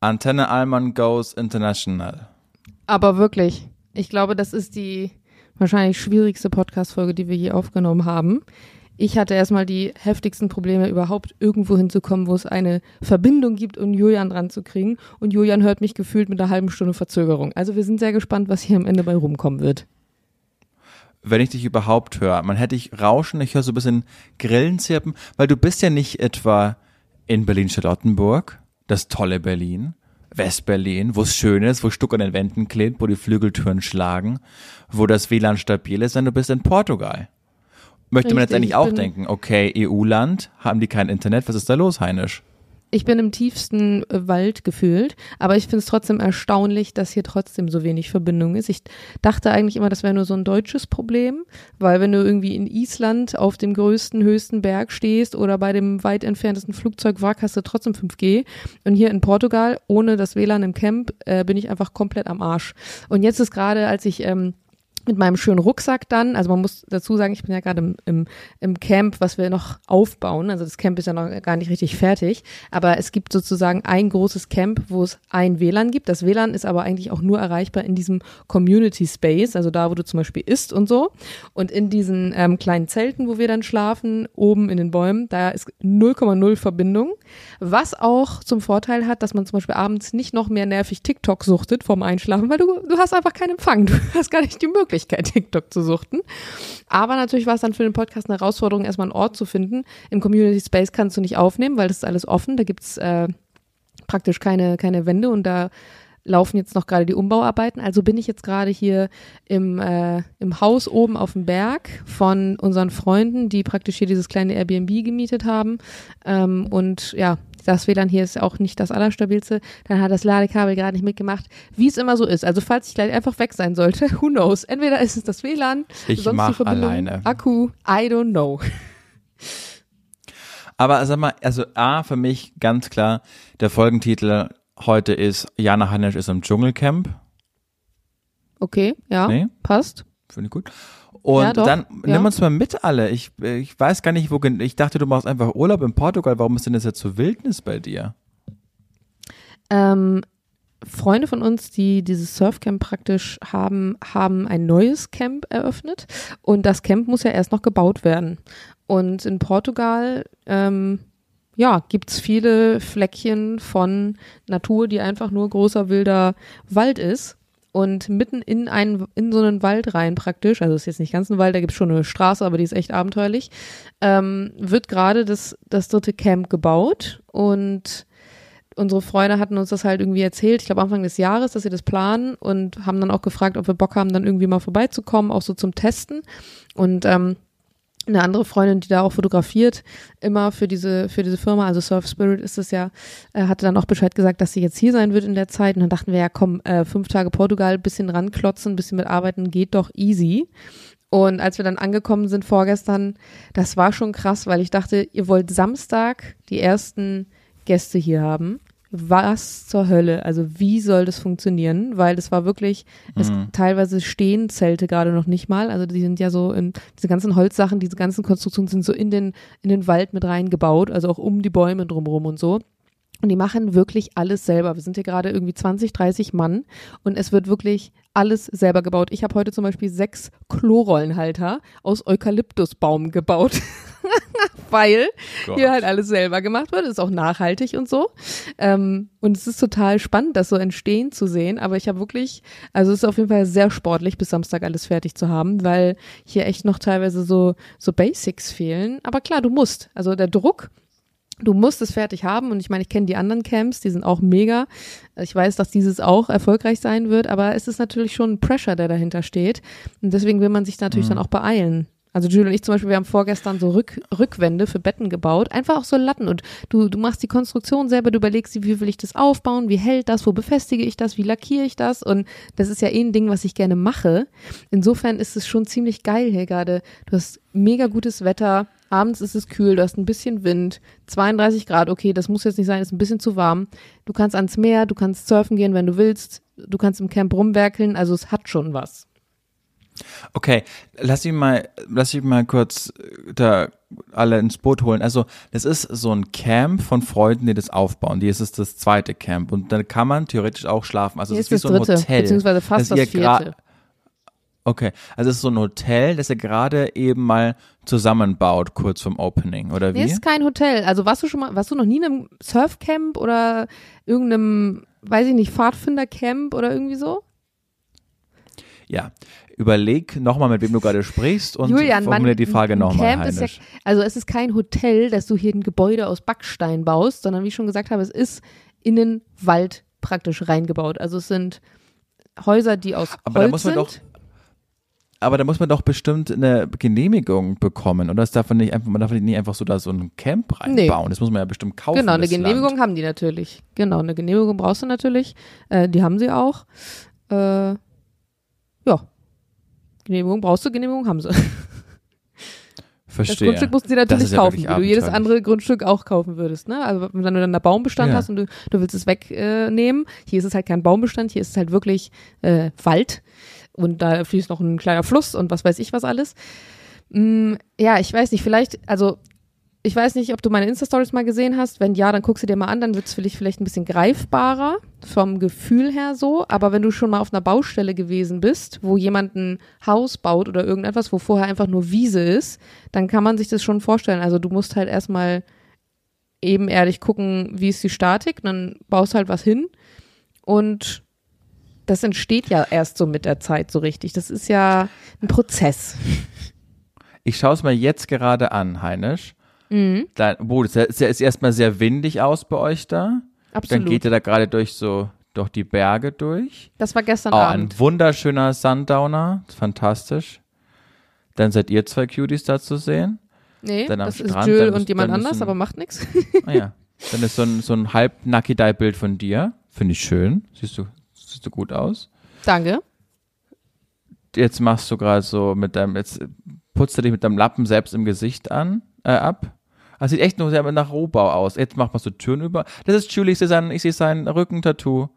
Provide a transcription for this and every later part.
Antenne Allmann goes international. Aber wirklich, ich glaube, das ist die wahrscheinlich schwierigste Podcast-Folge, die wir je aufgenommen haben. Ich hatte erstmal die heftigsten Probleme, überhaupt irgendwo hinzukommen, wo es eine Verbindung gibt, um Julian dran zu kriegen. Und Julian hört mich gefühlt mit einer halben Stunde Verzögerung. Also wir sind sehr gespannt, was hier am Ende bei rumkommen wird. Wenn ich dich überhaupt höre, man hätte ich rauschen, ich höre so ein bisschen Grillenzirpen, weil du bist ja nicht etwa in Berlin-Charlottenburg, das tolle Berlin, West-Berlin, wo es schön ist, wo Stuck an den Wänden klebt, wo die Flügeltüren schlagen, wo das WLAN stabil ist, sondern du bist in Portugal. Möchte man jetzt Richtig, eigentlich ich auch denken, okay, EU-Land, haben die kein Internet, was ist da los, Heinisch? Ich bin im tiefsten äh, Wald gefühlt, aber ich finde es trotzdem erstaunlich, dass hier trotzdem so wenig Verbindung ist. Ich dachte eigentlich immer, das wäre nur so ein deutsches Problem, weil wenn du irgendwie in Island auf dem größten, höchsten Berg stehst oder bei dem weit entferntesten Flugzeugwrack hast du trotzdem 5G. Und hier in Portugal, ohne das WLAN im Camp, äh, bin ich einfach komplett am Arsch. Und jetzt ist gerade, als ich ähm, mit meinem schönen Rucksack dann, also man muss dazu sagen, ich bin ja gerade im, im, im Camp, was wir noch aufbauen, also das Camp ist ja noch gar nicht richtig fertig, aber es gibt sozusagen ein großes Camp, wo es ein WLAN gibt. Das WLAN ist aber eigentlich auch nur erreichbar in diesem Community Space, also da, wo du zum Beispiel isst und so. Und in diesen ähm, kleinen Zelten, wo wir dann schlafen, oben in den Bäumen, da ist 0,0 Verbindung, was auch zum Vorteil hat, dass man zum Beispiel abends nicht noch mehr nervig TikTok suchtet vorm Einschlafen, weil du, du hast einfach keinen Empfang. Du hast gar nicht die Möglichkeit, TikTok zu suchten. Aber natürlich war es dann für den Podcast eine Herausforderung, erstmal einen Ort zu finden. Im Community Space kannst du nicht aufnehmen, weil das ist alles offen. Da gibt's äh, praktisch keine, keine Wände und da laufen jetzt noch gerade die Umbauarbeiten. Also bin ich jetzt gerade hier im, äh, im Haus oben auf dem Berg von unseren Freunden, die praktisch hier dieses kleine Airbnb gemietet haben. Ähm, und ja, das WLAN hier ist auch nicht das allerstabilste. Dann hat das Ladekabel gerade nicht mitgemacht, wie es immer so ist. Also falls ich gleich einfach weg sein sollte, who knows? Entweder ist es das WLAN, Ich sonst mach die Verbindung, alleine. Akku, I don't know. Aber sag mal, also A, für mich ganz klar, der Folgentitel heute ist Jana Heinisch ist im Dschungelcamp. Okay, ja, Nee? passt. Finde ich gut. Und Ja, dann ja. nimm uns mal mit alle. Ich, ich weiß gar nicht, wo. Ich dachte, du machst einfach Urlaub in Portugal. Warum ist denn das jetzt so Wildnis bei dir? Ähm, Freunde von uns, die dieses Surfcamp praktisch haben, haben ein neues Camp eröffnet und das Camp muss ja erst noch gebaut werden. Und in Portugal, ähm, ja, gibt's viele Fleckchen von Natur, die einfach nur großer wilder Wald ist. Und mitten in einen, in so einen Wald rein praktisch, also es ist jetzt nicht ganz ein Wald, da gibt's schon eine Straße, aber die ist echt abenteuerlich, ähm, wird gerade das, das dritte Camp gebaut und unsere Freunde hatten uns das halt irgendwie erzählt, ich glaube Anfang des Jahres, dass sie das planen und haben dann auch gefragt, ob wir Bock haben, dann irgendwie mal vorbeizukommen, auch so zum Testen. Und ähm, eine andere Freundin, die da auch fotografiert, immer für diese, für diese Firma, also Surf Spirit ist es ja, äh, hatte dann auch Bescheid gesagt, dass sie jetzt hier sein wird in der Zeit. Und dann dachten wir, ja komm, äh, fünf Tage Portugal, bisschen ranklotzen, bisschen mit arbeiten, geht doch easy. Und als wir dann angekommen sind vorgestern, das war schon krass, weil ich dachte, ihr wollt Samstag die ersten Gäste hier haben. Was zur Hölle? Also wie soll das funktionieren? Weil das war wirklich, es teilweise stehen Zelte gerade noch nicht mal. Also die sind ja so in diese ganzen Holzsachen, diese ganzen Konstruktionen sind so in den in den Wald mit reingebaut, also auch um die Bäume drumherum und so. Und die machen wirklich alles selber. Wir sind hier gerade irgendwie 20, 30 Mann und es wird wirklich alles selber gebaut. Ich habe heute zum Beispiel sechs Klorollenhalter aus Eukalyptusbaum gebaut, weil Gott. hier halt alles selber gemacht wird. Ist auch nachhaltig und so. Ähm, und es ist total spannend, das so entstehen zu sehen. Aber ich habe wirklich, also es ist auf jeden Fall sehr sportlich, bis Samstag alles fertig zu haben, weil hier echt noch teilweise so, so Basics fehlen. Aber klar, du musst. Also der Druck Du musst es fertig haben und ich meine, ich kenne die anderen Camps, die sind auch mega. Ich weiß, dass dieses auch erfolgreich sein wird, aber es ist natürlich schon ein Pressure, der dahinter steht. Und deswegen will man sich natürlich dann auch beeilen. Also Julie und ich zum Beispiel, wir haben vorgestern so Rück, Rückwände für Betten gebaut, einfach auch so Latten und du, du machst die Konstruktion selber, du überlegst, wie will ich das aufbauen, wie hält das, wo befestige ich das, wie lackiere ich das und das ist ja eh ein Ding, was ich gerne mache. Insofern ist es schon ziemlich geil hier gerade. Du hast mega gutes Wetter, abends ist es kühl, du hast ein bisschen Wind, 32 Grad, okay, das muss jetzt nicht sein, ist ein bisschen zu warm. Du kannst ans Meer, du kannst surfen gehen, wenn du willst, du kannst im Camp rumwerkeln, also es hat schon was. Okay, lass mich mal, lass mich mal kurz äh, da alle ins Boot holen. Also, das ist so ein Camp von Freunden, die das aufbauen. Die ist es das zweite Camp und da kann man theoretisch auch schlafen. Also, es ist ist wie das so ein dritte, Hotel. beziehungsweise fast das ihr gra- vierte. Okay, also es ist so ein Hotel, das er gerade eben mal zusammenbaut, kurz vom Opening, oder wie? Nee, ist kein Hotel. Also warst du schon mal, warst du noch nie in einem Surfcamp oder irgendeinem, weiß ich nicht, Pfadfindercamp oder irgendwie so? Ja. Überleg nochmal, mit wem du gerade sprichst und Julian, formuliere man, die Frage nochmal, Camp ja, also es ist kein Hotel, dass du hier ein Gebäude aus Backstein baust, sondern wie ich schon gesagt habe, es ist in den Wald praktisch reingebaut. Also es sind Häuser, die aus Aber Holz da muss man sind. doch, aber da muss man doch bestimmt eine Genehmigung bekommen, oder? Das darf man nicht einfach, man darf nicht einfach so da so ein Camp reinbauen. Das muss man ja bestimmt kaufen. Genau, eine Genehmigung Land. haben die natürlich. Genau, eine Genehmigung brauchst du natürlich. Äh, die haben sie auch. Äh. Genehmigung brauchst du, Genehmigung haben sie. Das Verstehe. Grundstück mussten sie Das natürlich ja kaufen, wie du jedes andere Grundstück auch kaufen würdest. Ne? Also wenn du dann da Baumbestand Ja. hast und du, du willst es wegnehmen, äh, hier ist es halt kein Baumbestand, hier ist es halt wirklich äh, Wald und da fließt noch ein kleiner Fluss und was weiß ich was alles. Mm, ja, ich weiß nicht, vielleicht, also ich weiß nicht, ob du meine Insta-Stories mal gesehen hast. Wenn ja, dann guck sie dir mal an, dann wird es für dich vielleicht ein bisschen greifbarer, vom Gefühl her so. Aber wenn du schon mal auf einer Baustelle gewesen bist, wo jemand ein Haus baut oder irgendetwas, wo vorher einfach nur Wiese ist, dann kann man sich das schon vorstellen. Also du musst halt erstmal ebenerdig gucken, wie ist die Statik, dann baust halt was hin und das entsteht ja erst so mit der Zeit so richtig. Das ist ja ein Prozess. Ich schaue es mir jetzt gerade an, Heinisch. Mhm, Da, wo, es ist ja ist erstmal sehr windig aus bei euch da. Dann absolut. geht ihr da gerade durch so, durch die Berge durch. das war gestern Oh, Abend. ein wunderschöner Sundowner. Fantastisch. Dann seid ihr zwei Cuties da zu sehen. Nee, Dann das ist Strand, Jill dann und ist- jemand dann ist anders, ein- aber macht nichts. Ah ja. Dann ist so ein, so ein halb Nakidai-Bild von dir. Finde ich schön. Siehst du, siehst du gut aus. Danke. Jetzt machst du gerade so mit deinem, jetzt putzt du dich mit deinem Lappen selbst im Gesicht an, äh, ab. Das sieht echt nur sehr nach Rohbau aus. Jetzt mach mal so Türen über. Das ist Julie, ich sehe sein, ich sehe sein Rückentattoo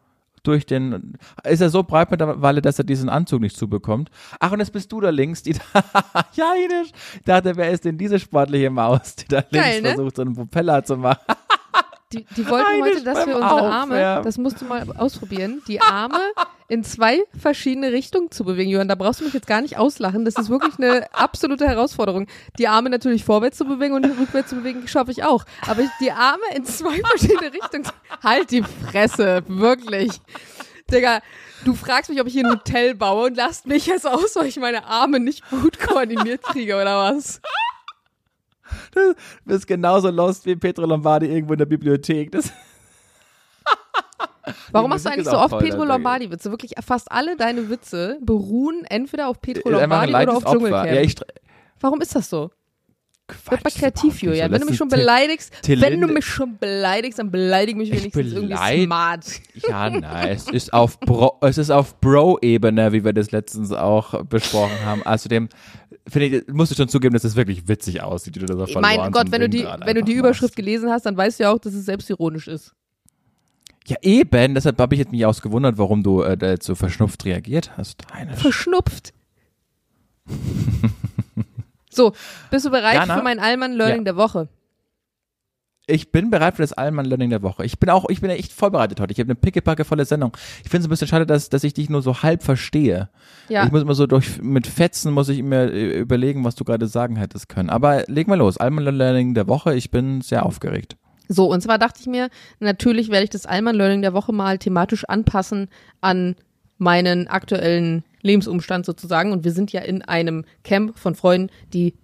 durch den, ist er so breit mittlerweile, dass er diesen Anzug nicht zubekommt. Ach, und jetzt bist du da links, die da, ja, Ines, ich dachte, wer ist denn diese sportliche Maus, die da links Geil, ne? versucht, so einen Propeller zu machen? Die, die wollten Heinisch heute, dass wir unsere Arme, Aufwärmen. das musst du mal ausprobieren, die Arme in zwei verschiedene Richtungen zu bewegen. Johann, da brauchst du mich jetzt gar nicht auslachen. Das ist wirklich eine absolute Herausforderung. Die Arme natürlich vorwärts zu bewegen und rückwärts zu bewegen, schaffe ich auch. Aber die Arme in zwei verschiedene Richtungen. Halt die Fresse, wirklich. Digga, du fragst mich, ob ich hier ein Hotel baue und lasst mich jetzt aus, weil ich meine Arme nicht gut koordiniert kriege, oder was? Du bist genauso lost wie Petro Lombardi irgendwo in der Bibliothek. Das, Warum machst du eigentlich so oft Petro Lombardi-Witze? Wirklich fast alle deine Witze beruhen entweder auf Petro Lombardi oder auf Opfer. Dschungelcamp. Ja, Warum ist das so? Quatsch, Wird mal das kreativ, Julian. Wenn du mich schon beleidigst, wenn du mich schon beleidigst, dann beleidig mich Ich wenigstens irgendwie smart. Ja, nein, es ist auf Bro, es ist auf Bro-Ebene, wie wir das letztens auch besprochen haben. Außerdem finde ich, musst du schon zugeben, dass es wirklich witzig aussieht, wie du das auf Mein Gott, wenn du die, wenn du die Überschrift gelesen hast, dann weißt du ja auch, dass es selbstironisch ist. Ja, eben, deshalb habe ich jetzt mich ausgewundert, warum du äh, so verschnupft reagiert hast. Heinisch. Verschnupft. so, bist du bereit Jana? für mein Allmann Learning Ja. der Woche? Ich bin bereit für das Allmann Learning der Woche. Ich bin auch, ich bin ja echt vorbereitet heute. Ich habe eine pickepacke volle Sendung. Ich finde es ein bisschen schade, dass, dass ich dich nur so halb verstehe. Ja. Ich muss immer so durch, mit Fetzen muss ich mir äh, überlegen, was du gerade sagen hättest können. Aber leg mal los. Allmann Learning der Woche. Ich bin sehr aufgeregt. So, und zwar dachte ich mir, natürlich werde ich das Allmann Learning der Woche mal thematisch anpassen an meinen aktuellen Lebensumstand sozusagen. Und wir sind ja in einem Camp von Freunden, die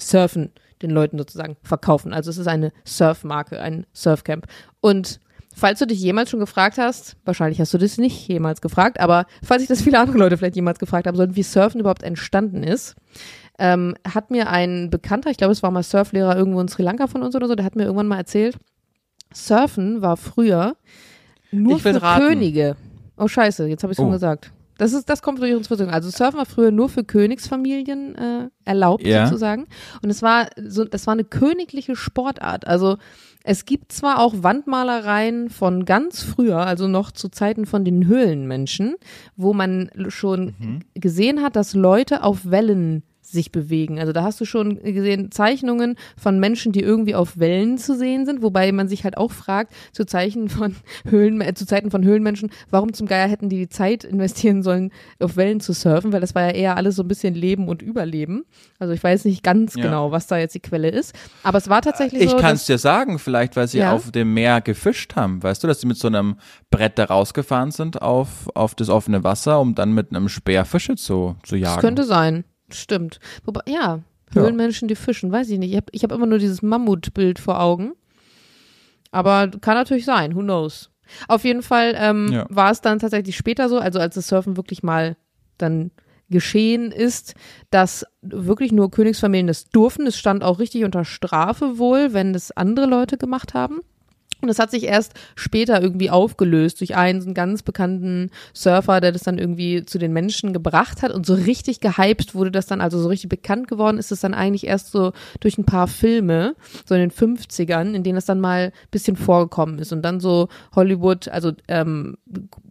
surfen, den Leuten sozusagen verkaufen. Also es ist eine Surfmarke, ein Surfcamp. Und falls du dich jemals schon gefragt hast, wahrscheinlich hast du das nicht jemals gefragt, aber falls sich das viele andere Leute vielleicht jemals gefragt haben sollten, wie Surfen überhaupt entstanden ist, ähm, hat mir ein Bekannter, ich glaube, es war mal Surflehrer irgendwo in Sri Lanka von uns oder so, der hat mir irgendwann mal erzählt, Surfen war früher nur Ich für raten. Könige. Oh scheiße, jetzt habe ich schon Oh. gesagt. Das ist, das kommt durch unsere Versorgung. Also Surfen war früher nur für Königsfamilien äh, erlaubt Ja. sozusagen. Und es war so, das war eine königliche Sportart. Also es gibt zwar auch Wandmalereien von ganz früher, also noch zu Zeiten von den Höhlenmenschen, wo man schon gesehen hat, dass Leute auf Wellen sich bewegen. Also da hast du schon gesehen Zeichnungen von Menschen, die irgendwie auf Wellen zu sehen sind, wobei man sich halt auch fragt, zu Zeichen von Höhlen, äh, zu Zeiten von Höhlenmenschen, warum zum Geier hätten die die Zeit investieren sollen, auf Wellen zu surfen, weil das war ja eher alles so ein bisschen Leben und Überleben. Also ich weiß nicht ganz Ja. genau, was da jetzt die Quelle ist, aber es war tatsächlich Ich so, kann dass- es dir sagen, vielleicht, weil sie Ja. auf dem Meer gefischt haben. Weißt du, dass sie mit so einem Brett da rausgefahren sind auf, auf das offene Wasser, um dann mit einem Speer Fische zu, zu jagen. Das könnte sein. Stimmt. Wobei, ja, Höhlenmenschen, die fischen, weiß ich nicht. Ich habe ich hab immer nur dieses Mammutbild vor Augen. Aber kann natürlich sein, who knows. Auf jeden Fall ähm, Ja. war es dann tatsächlich später so, also als das Surfen wirklich mal dann geschehen ist, dass wirklich nur Königsfamilien das durften. Es stand auch richtig unter Strafe wohl, wenn das andere Leute gemacht haben. Und das hat sich erst später irgendwie aufgelöst durch einen so einen ganz bekannten Surfer, der das dann irgendwie zu den Menschen gebracht hat. Und so richtig gehypt wurde das dann, also so richtig bekannt geworden ist es dann eigentlich erst so durch ein paar Filme, so in den 50ern, in denen das dann mal bisschen vorgekommen ist. Und dann so Hollywood, also ähm,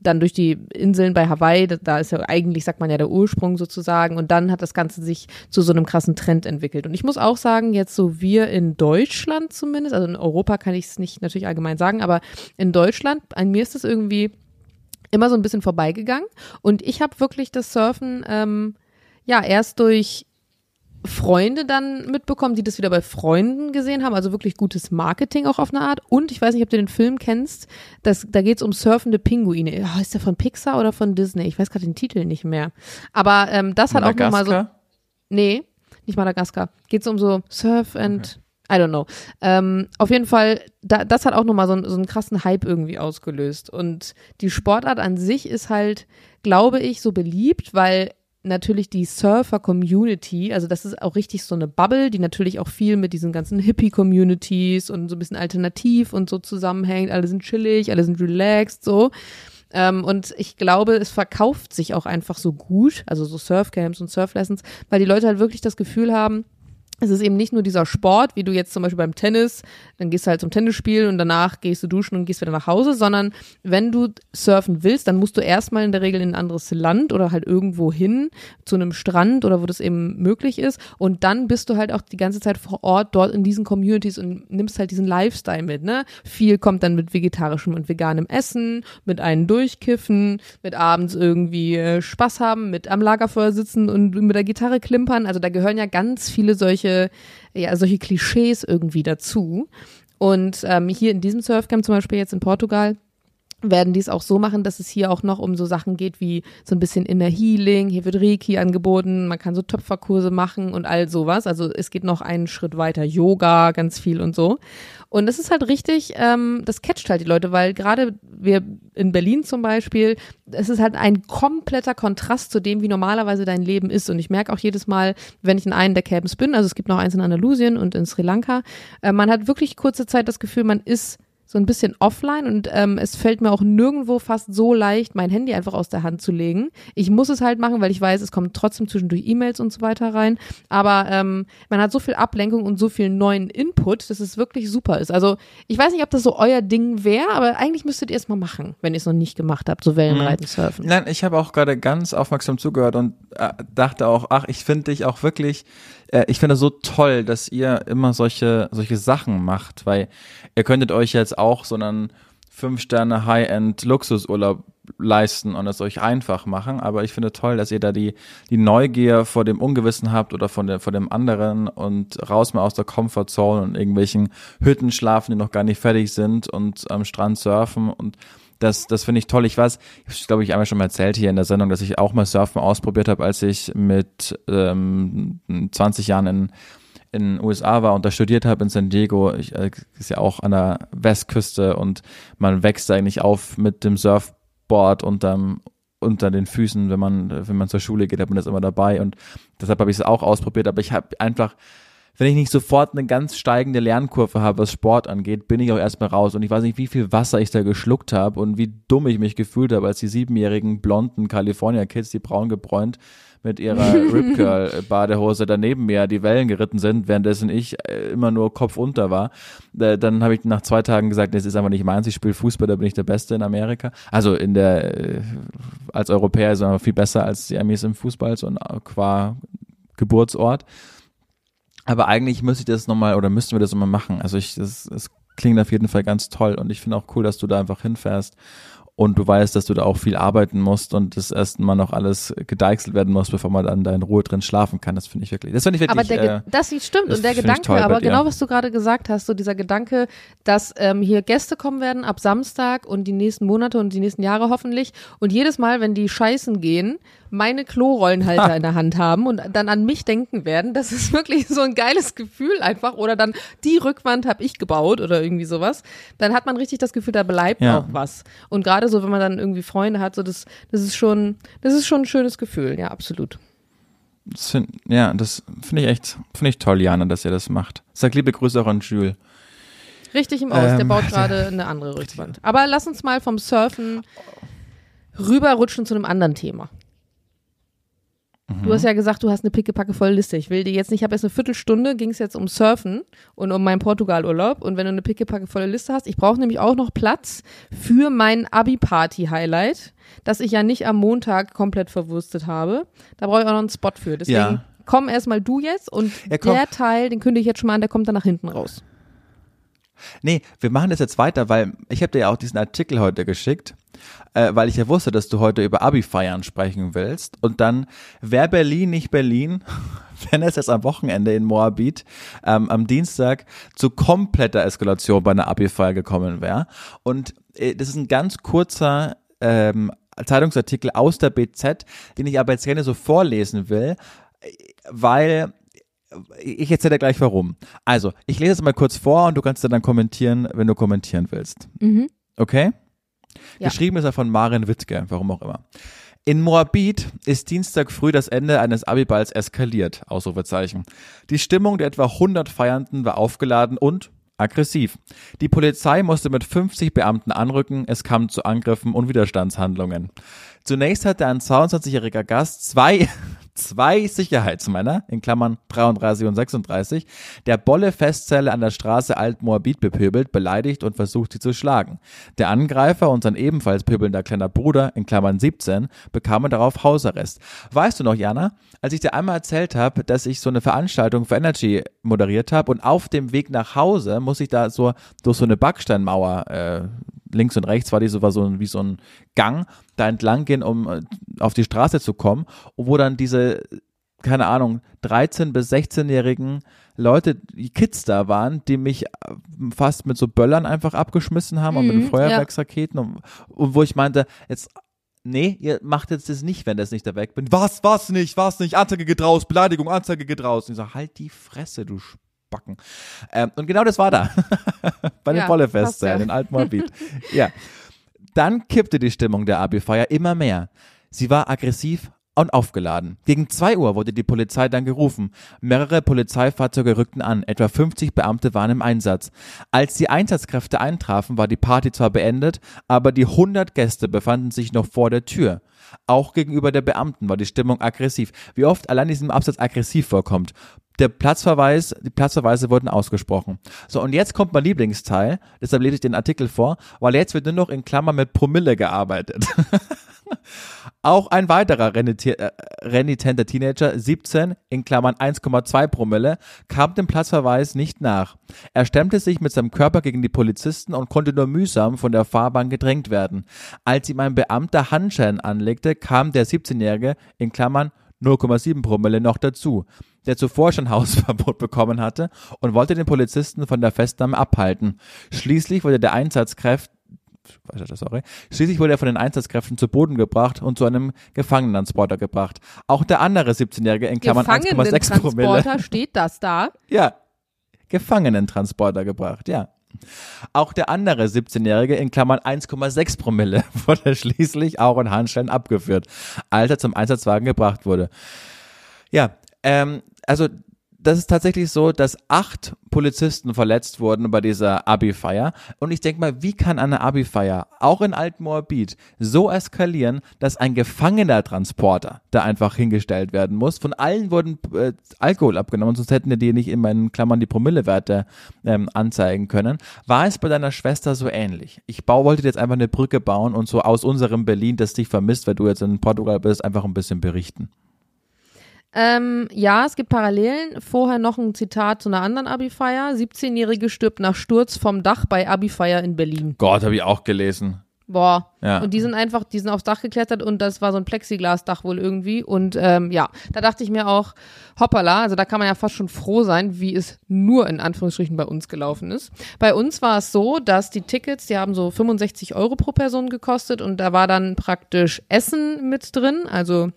dann durch die Inseln bei Hawaii, da ist ja eigentlich, sagt man ja, der Ursprung sozusagen. Und dann hat das Ganze sich zu so einem krassen Trend entwickelt. Und ich muss auch sagen, jetzt so wir in Deutschland zumindest, also in Europa kann ich es nicht natürlich allgemein sagen, aber in Deutschland, an mir ist das irgendwie immer so ein bisschen vorbeigegangen und ich habe wirklich das Surfen ähm, ja erst durch Freunde dann mitbekommen, die das wieder bei Freunden gesehen haben, also wirklich gutes Marketing auch auf eine Art. Und ich weiß nicht, ob du den Film kennst, das, da geht's um surfende Pinguine. Ja, ist der von Pixar oder von Disney? Ich weiß gerade den Titel nicht mehr. Aber ähm, das hat auch nochmal so. Nee, nicht Madagaskar. Geht's um so Surf and I don't know. Ähm, auf jeden Fall, da, das hat auch nochmal so, einen- so einen krassen Hype irgendwie ausgelöst. Und die Sportart an sich ist halt, glaube ich, so beliebt, weil natürlich die Surfer-Community, also das ist auch richtig so eine Bubble, die natürlich auch viel mit diesen ganzen Hippie-Communities und so ein bisschen alternativ und so zusammenhängt. Alle sind chillig, alle sind relaxed, so. Ähm, und ich glaube, es verkauft sich auch einfach so gut, also so Surfcamps und Surflessons, weil die Leute halt wirklich das Gefühl haben, es ist eben nicht nur dieser Sport, wie du jetzt zum Beispiel beim Tennis, dann gehst du halt zum Tennisspiel und danach gehst du duschen und gehst wieder nach Hause, sondern wenn du surfen willst, dann musst du erstmal in der Regel in ein anderes Land oder halt irgendwo hin zu einem Strand oder wo das eben möglich ist und dann bist du halt auch die ganze Zeit vor Ort dort in diesen Communities und nimmst halt diesen Lifestyle mit, ne? Viel kommt dann mit vegetarischem und veganem Essen, mit einem Durchkiffen, mit abends irgendwie äh, Spaß haben, mit am Lagerfeuer sitzen und mit der Gitarre klimpern. Also da gehören ja ganz viele solche, ja, solche Klischees irgendwie dazu. Und ähm, hier in diesem Surfcamp zum Beispiel jetzt in Portugal werden die es auch so machen, dass es hier auch noch um so Sachen geht wie so ein bisschen Inner Healing, hier wird Reiki angeboten, man kann so Töpferkurse machen und all sowas. Also es geht noch einen Schritt weiter, Yoga, ganz viel und so. Und das ist halt richtig, ähm, das catcht halt die Leute, weil gerade wir in Berlin zum Beispiel, es ist halt ein kompletter Kontrast zu dem, wie normalerweise dein Leben ist. Und ich merke auch jedes Mal, wenn ich in einem der Camps bin, also es gibt noch eins in Andalusien und in Sri Lanka, äh, man hat wirklich kurze Zeit das Gefühl, man ist so ein bisschen offline und ähm, es fällt mir auch nirgendwo fast so leicht, mein Handy einfach aus der Hand zu legen. Ich muss es halt machen, weil ich weiß, es kommen trotzdem zwischendurch E-Mails und so weiter rein. Aber ähm, man hat so viel Ablenkung und so viel neuen Input, dass es wirklich super ist. Also ich weiß nicht, ob das so euer Ding wäre, aber eigentlich müsstet ihr es mal machen, wenn ihr es noch nicht gemacht habt, so Wellenreiten surfen. Nein, ich habe auch gerade ganz aufmerksam zugehört und äh, dachte auch, ach, ich finde dich auch wirklich, äh, ich finde das so toll, dass ihr immer solche, solche Sachen macht, weil ihr könntet euch jetzt auch so einen Fünf-Sterne High-End-Luxusurlaub leisten und es euch einfach machen, aber ich finde toll, dass ihr da die, die Neugier vor dem Ungewissen habt oder von der, vor dem anderen und raus mal aus der Comfortzone und irgendwelchen Hütten schlafen, die noch gar nicht fertig sind und am Strand surfen. Und das, das finde ich toll. Ich weiß, ich glaube, ich einmal schon mal erzählt hier in der Sendung, dass ich auch mal Surfen ausprobiert habe, als ich mit ähm, 20 Jahren in in den USA war und da studiert habe in San Diego, ich, äh, ist ja auch an der Westküste und man wächst eigentlich auf mit dem Surfboard unterm, unter den Füßen, wenn man, wenn man zur Schule geht, hat man das immer dabei und deshalb habe ich es auch ausprobiert, aber ich habe einfach wenn ich nicht sofort eine ganz steigende Lernkurve habe, was Sport angeht, bin ich auch erstmal raus. Und ich weiß nicht, wie viel Wasser ich da geschluckt habe und wie dumm ich mich gefühlt habe, als die siebenjährigen blonden California-Kids, die braun gebräunt, mit ihrer Rip Curl Badehose daneben mir die Wellen geritten sind, währenddessen ich äh, immer nur Kopf unter war. Äh, dann habe ich nach zwei Tagen gesagt, das ist einfach nicht meins, ich spiele Fußball, da bin ich der Beste in Amerika. Also in der, äh, als Europäer ist er viel besser als die Amis im Fußball, so qua Geburtsort. Aber eigentlich müsste ich das nochmal oder müssten wir das nochmal machen. Also ich, das, das klingt auf jeden Fall ganz toll und ich finde auch cool, dass du da einfach hinfährst und du weißt, dass du da auch viel arbeiten musst und das erstmal noch alles gedeichselt werden muss, bevor man dann da in Ruhe drin schlafen kann. Das finde ich wirklich, das finde ich wirklich. Aber der, äh, das stimmt das und der Gedanke, aber genau was du gerade gesagt hast, so dieser Gedanke, dass ähm, hier Gäste kommen werden ab Samstag und die nächsten Monate und die nächsten Jahre hoffentlich und jedes Mal, wenn die scheißen gehen, meine Klorollenhalter in der Hand haben und dann an mich denken werden, das ist wirklich so ein geiles Gefühl einfach oder dann die Rückwand habe ich gebaut oder irgendwie sowas, dann hat man richtig das Gefühl, da bleibt Ja. auch was. Und gerade so, wenn man dann irgendwie Freunde hat, so das, das ist schon, das ist schon ein schönes Gefühl, ja, absolut. das find, ja, das finde ich echt, finde ich toll, Jana, dass ihr das macht. Sag liebe Grüße auch an Jules. Richtig im Aus, der Ähm, baut gerade eine andere Rückwand. Aber lass uns mal vom Surfen rüberrutschen zu einem anderen Thema. Mhm. Du hast ja gesagt, du hast eine pickepackevolle Liste. Ich will dir jetzt nicht, ich habe jetzt eine Viertelstunde, ging es jetzt um Surfen und um meinen Portugal-Urlaub. Und wenn du eine pickepackevolle Liste hast, ich brauche nämlich auch noch Platz für mein Abi-Party-Highlight, das ich ja nicht am Montag komplett verwurstet habe. Da brauche ich auch noch einen Spot für. Deswegen Ja. komm erstmal du jetzt und Ja, der Teil, den kündige ich jetzt schon mal an, der kommt dann nach hinten raus. Nee, wir machen das jetzt weiter, weil ich habe dir ja auch diesen Artikel heute geschickt, äh, weil ich ja wusste, dass du heute über Abi-Feiern sprechen willst. Und dann wäre Berlin nicht Berlin, wenn es jetzt am Wochenende in Moabit ähm, am Dienstag zu kompletter Eskalation bei einer Abi-Feier gekommen wäre. Und äh, das ist ein ganz kurzer ähm, Zeitungsartikel aus der BZ, den ich aber jetzt gerne so vorlesen will, weil ich erzähle dir gleich warum. Also, ich lese es mal kurz vor und du kannst dann kommentieren, wenn du kommentieren willst. Okay? Ja. Geschrieben ist er von Maren Wittke, warum auch immer. In Moabit ist Dienstag früh das Ende eines Abiballs eskaliert, Ausrufezeichen. Die Stimmung der etwa 100 Feiernden war aufgeladen und aggressiv. Die Polizei musste mit 50 Beamten anrücken, es kam zu Angriffen und Widerstandshandlungen. Zunächst hatte ein 22-jähriger Gast zwei, zwei Sicherheitsmänner, in Klammern 33 und 36, der Bolle Festzelle an der Straße Alt-Moabit bepöbelt, beleidigt und versucht, sie zu schlagen. Der Angreifer und sein ebenfalls pöbelnder kleiner Bruder, in Klammern 17, bekamen darauf Hausarrest. Weißt du noch, Jana, als ich dir einmal erzählt habe, dass ich so eine Veranstaltung für Energy moderiert habe und auf dem Weg nach Hause muss ich da so durch so eine Backsteinmauer äh, links und rechts war die so, war so wie so ein Gang, da entlang gehen, um äh, auf die Straße zu kommen, wo dann diese, keine Ahnung, 13- bis 16-jährigen Leute, die Kids da waren, die mich äh, fast mit so Böllern einfach abgeschmissen haben und mit Mhm, Feuerwerksraketen und, und wo ich meinte, jetzt Nee, ihr macht jetzt das nicht, wenn das nicht da weg bin. Was, was nicht, was nicht, Anzeige geht raus, Beleidigung, Anzeige geht raus. Und ich so, halt die Fresse, du Spacken. Ähm, und genau das war da. Bei den Ja, passt ja. in Altmoabit. ja. Dann kippte die Stimmung der Abi-Feier immer mehr. Sie war aggressiv und aufgeladen. Gegen 2 Uhr wurde die Polizei dann gerufen. Mehrere Polizeifahrzeuge rückten an. Etwa 50 Beamte waren im Einsatz. Als die Einsatzkräfte eintrafen, war die Party zwar beendet, aber die 100 Gäste befanden sich noch vor der Tür. Auch gegenüber der Beamten war die Stimmung aggressiv. Wie oft allein in diesem Absatz aggressiv vorkommt. Der Platzverweis, die Platzverweise wurden ausgesprochen. So, und jetzt kommt mein Lieblingsteil, deshalb lese ich den Artikel vor, weil jetzt wird nur noch in Klammern mit Promille gearbeitet. Auch ein weiterer äh, renitenter Teenager, 17, in Klammern 1,2 Promille, kam dem Platzverweis nicht nach. Er stemmte sich mit seinem Körper gegen die Polizisten und konnte nur mühsam von der Fahrbahn gedrängt werden. Als ihm ein Beamter Handschellen anlegte, kam der 17-Jährige, in Klammern 0,7 Promille noch dazu, der zuvor schon Hausverbot bekommen hatte und wollte den Polizisten von der Festnahme abhalten. Schließlich wurde der Einsatzkräfte Sorry. Schließlich wurde er von den Einsatzkräften zu Boden gebracht und zu einem Gefangenentransporter gebracht. Auch der andere 17-Jährige in Klammern 1,6 Promille. Gefangenentransporter, steht das da? Ja. Gefangenentransporter gebracht, ja. Auch der andere 17-Jährige in Klammern 1,6 Promille wurde schließlich auch in Handschellen abgeführt, als er zum Einsatzwagen gebracht wurde. Ja, ähm, also das ist tatsächlich so, dass acht Polizisten verletzt wurden bei dieser Abi-Feier. Und ich denke mal, wie kann eine Abi-Feier auch in Altmoabit so eskalieren, dass ein Gefangener-Transporter da einfach hingestellt werden muss? Von allen wurden äh, Alkohol abgenommen, sonst hätten die nicht in meinen Klammern die Promillewerte ähm, anzeigen können. War es bei deiner Schwester so ähnlich? Ich bau, wollte jetzt einfach eine Brücke bauen und so aus unserem Berlin, das dich vermisst, weil du jetzt in Portugal bist, einfach ein bisschen berichten. Ähm, ja, es gibt Parallelen. Vorher noch ein Zitat zu einer anderen Abi-Feier. 17-Jährige stirbt nach Sturz vom Dach bei Abi-Feier in Berlin. Gott, habe ich auch gelesen. Boah. Ja. Und die sind einfach, die sind aufs Dach geklettert und das war so ein Plexiglasdach wohl irgendwie. Und ähm, ja, da dachte ich mir auch, hoppala, also da kann man ja fast schon froh sein, wie es nur in Anführungsstrichen bei uns gelaufen ist. Bei uns war es so, dass die Tickets, die haben so 65 Euro pro Person gekostet und da war dann praktisch Essen mit drin, also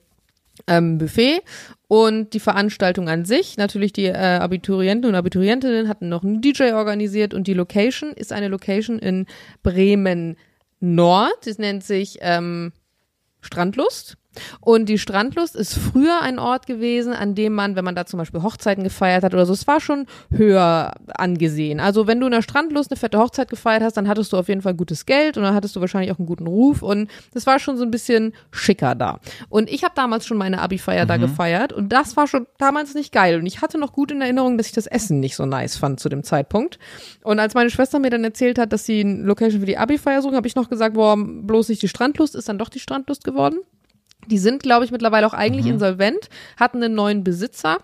ähm, Buffet und die Veranstaltung an sich. Natürlich die äh, Abiturienten und Abiturientinnen hatten noch einen DJ organisiert und die Location ist eine Location in Bremen Nord. Das nennt sich ähm, Strandlust. Und die Strandlust ist früher ein Ort gewesen, an dem man, wenn man da zum Beispiel Hochzeiten gefeiert hat oder so, es war schon höher angesehen. Also wenn du in der Strandlust eine fette Hochzeit gefeiert hast, dann hattest du auf jeden Fall gutes Geld und dann hattest du wahrscheinlich auch einen guten Ruf und das war schon so ein bisschen schicker da. Und ich habe damals schon meine Abi-Feier mhm. da gefeiert und das war schon damals nicht geil. Und ich hatte noch gut in Erinnerung, dass ich das Essen nicht so nice fand zu dem Zeitpunkt. Und als meine Schwester mir dann erzählt hat, dass sie eine Location für die Abi-Feier suchen, habe ich noch gesagt, boah, bloß nicht die Strandlust, ist dann doch die Strandlust geworden. Die sind, glaube ich, mittlerweile auch eigentlich mhm. insolvent, hatten einen neuen Besitzer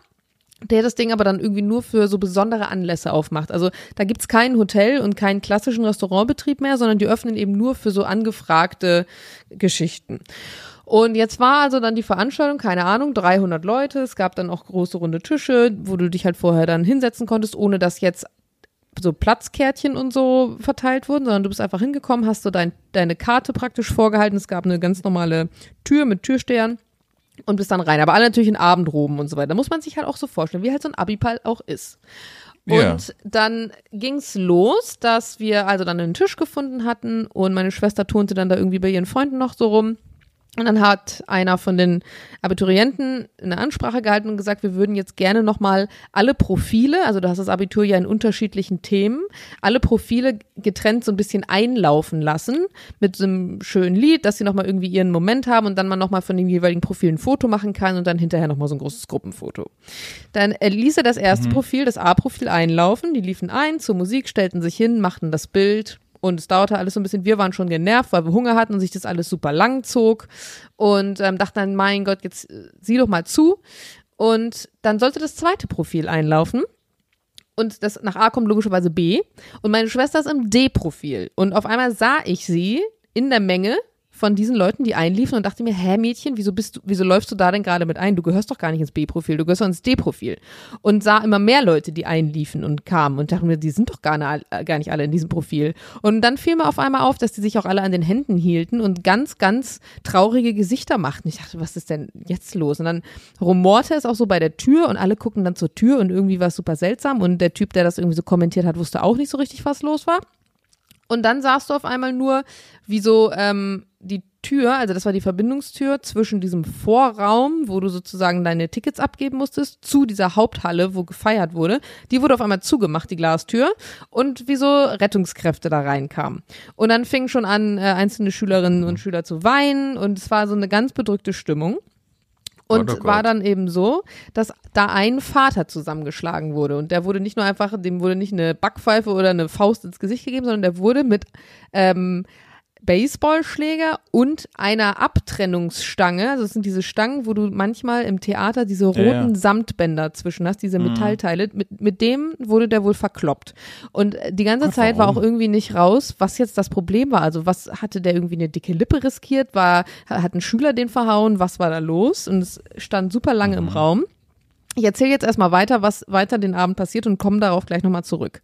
der das Ding aber dann irgendwie nur für so besondere Anlässe aufmacht. Also da gibt's kein Hotel und keinen klassischen Restaurantbetrieb mehr, sondern die öffnen eben nur für so angefragte Geschichten. Und jetzt war also dann die Veranstaltung, keine Ahnung, 300 Leute. Es gab dann auch große runde Tische, wo du dich halt vorher dann hinsetzen konntest, ohne dass jetzt so Platzkärtchen und so verteilt wurden, sondern du bist einfach hingekommen, hast so dein, deine Karte praktisch vorgehalten. Es gab eine ganz normale Tür mit Türstehern und bist dann rein. Aber alle natürlich in Abendroben und so weiter. Da muss man sich halt auch so vorstellen, wie halt so ein Abipal auch ist. Und yeah. dann ging's los, dass wir also dann einen Tisch gefunden hatten und meine Schwester turnte dann da irgendwie bei ihren Freunden noch so rum. Und dann hat einer von den Abiturienten eine Ansprache gehalten und gesagt, wir würden jetzt gerne nochmal alle Profile, also du hast das Abitur ja in unterschiedlichen Themen, alle Profile getrennt so ein bisschen einlaufen lassen mit so einem schönen Lied, dass sie nochmal irgendwie ihren Moment haben und dann man nochmal von dem jeweiligen Profil ein Foto machen kann und dann hinterher nochmal so ein großes Gruppenfoto. Dann ließ er das erste mhm. Profil, das A-Profil einlaufen, die liefen ein zur Musik, stellten sich hin, machten das Bild und es dauerte alles so ein bisschen, wir waren schon genervt, weil wir Hunger hatten und sich das alles super lang zog. Und ähm, dachten dann, mein Gott, jetzt äh, sieh doch mal zu. Und dann sollte das zweite Profil einlaufen. Und das nach A kommt logischerweise B. Und meine Schwester ist im D-Profil. Und auf einmal sah ich sie in der Menge von diesen Leuten, die einliefen und dachte mir, hä Mädchen, wieso bist du, wieso läufst du da denn gerade mit ein? Du gehörst doch gar nicht ins B-Profil, du gehörst doch ins D-Profil. Und sah immer mehr Leute, die einliefen und kamen und dachte mir, die sind doch gar, ne, gar nicht alle in diesem Profil. Und dann fiel mir auf einmal auf, dass die sich auch alle an den Händen hielten und ganz, ganz traurige Gesichter machten. Ich dachte, was ist denn jetzt los? Und dann rumorte es auch so bei der Tür und alle gucken dann zur Tür und irgendwie war es super seltsam und der Typ, der das irgendwie so kommentiert hat, wusste auch nicht so richtig, was los war. Und dann sahst du auf einmal nur, wie so ähm, die Tür, also das war die Verbindungstür zwischen diesem Vorraum, wo du sozusagen deine Tickets abgeben musstest, zu dieser Haupthalle, wo gefeiert wurde. Die wurde auf einmal zugemacht, die Glastür, und wie so Rettungskräfte da reinkamen. Und dann fingen schon an, äh, einzelne Schülerinnen und Schüler zu weinen und es war so eine ganz bedrückte Stimmung. Und oh war dann eben so, dass da ein Vater zusammengeschlagen wurde. Und der wurde nicht nur einfach, dem wurde nicht eine Backpfeife oder eine Faust ins Gesicht gegeben, sondern der wurde mit ähm, Baseballschläger und einer Abtrennungsstange. Also das sind diese Stangen, wo du manchmal im Theater diese roten ja, ja. Samtbänder zwischen hast, diese mhm. Metallteile. Mit, mit dem wurde der wohl verkloppt. Und die ganze Ach, Zeit war auch irgendwie nicht raus, was jetzt das Problem war. Also was hatte der irgendwie eine dicke Lippe riskiert? War, hat ein Schüler den verhauen? Was war da los? Und es stand super lange mhm. im Raum. Ich erzähle jetzt erstmal weiter, was weiter den Abend passiert und komme darauf gleich nochmal zurück.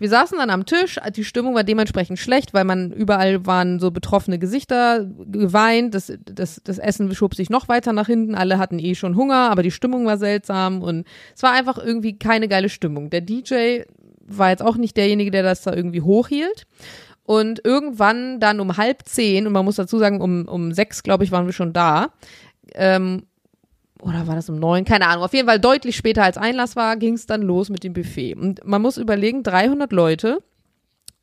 Wir saßen dann am Tisch, die Stimmung war dementsprechend schlecht, weil man überall waren so betroffene Gesichter, geweint, das, das, das Essen schob sich noch weiter nach hinten, alle hatten eh schon Hunger, aber die Stimmung war seltsam und es war einfach irgendwie keine geile Stimmung. Der DJ war jetzt auch nicht derjenige, der das da irgendwie hochhielt. Und irgendwann dann um halb zehn, und man muss dazu sagen, um, um sechs, glaube ich, waren wir schon da, ähm, oder war das um neun? Keine Ahnung. Auf jeden Fall deutlich später als Einlass war, ging es dann los mit dem Buffet. Und man muss überlegen, 300 Leute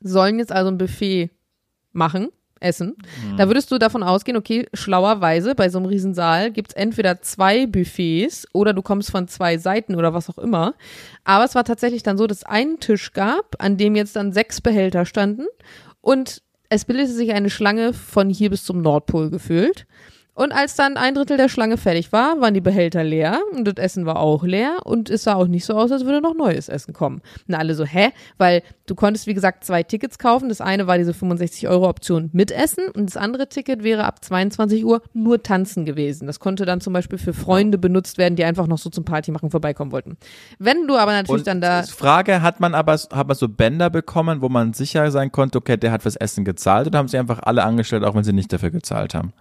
sollen jetzt also ein Buffet machen, essen. Da würdest du davon ausgehen, okay, schlauerweise bei so einem Riesensaal gibt's entweder zwei Buffets oder du kommst von zwei Seiten oder was auch immer. Aber es war tatsächlich dann so, dass es einen Tisch gab, an dem jetzt dann sechs Behälter standen und es bildete sich eine Schlange von hier bis zum Nordpol gefüllt. Und als dann ein Drittel der Schlange fertig war, waren die Behälter leer und das Essen war auch leer und es sah auch nicht so aus, als würde noch neues Essen kommen. Und alle so, hä? Weil du konntest, wie gesagt, zwei Tickets kaufen. Das eine war diese 65 Euro Option mit Essen und das andere Ticket wäre ab 22 Uhr nur tanzen gewesen. Das konnte dann zum Beispiel für Freunde benutzt werden, die einfach noch so zum Party machen vorbeikommen wollten. Wenn du aber natürlich Und dann da Frage, hat man aber hat man so Bänder bekommen, wo man sicher sein konnte, okay, der hat fürs Essen gezahlt oder haben sie einfach alle angestellt, auch wenn sie nicht dafür gezahlt haben?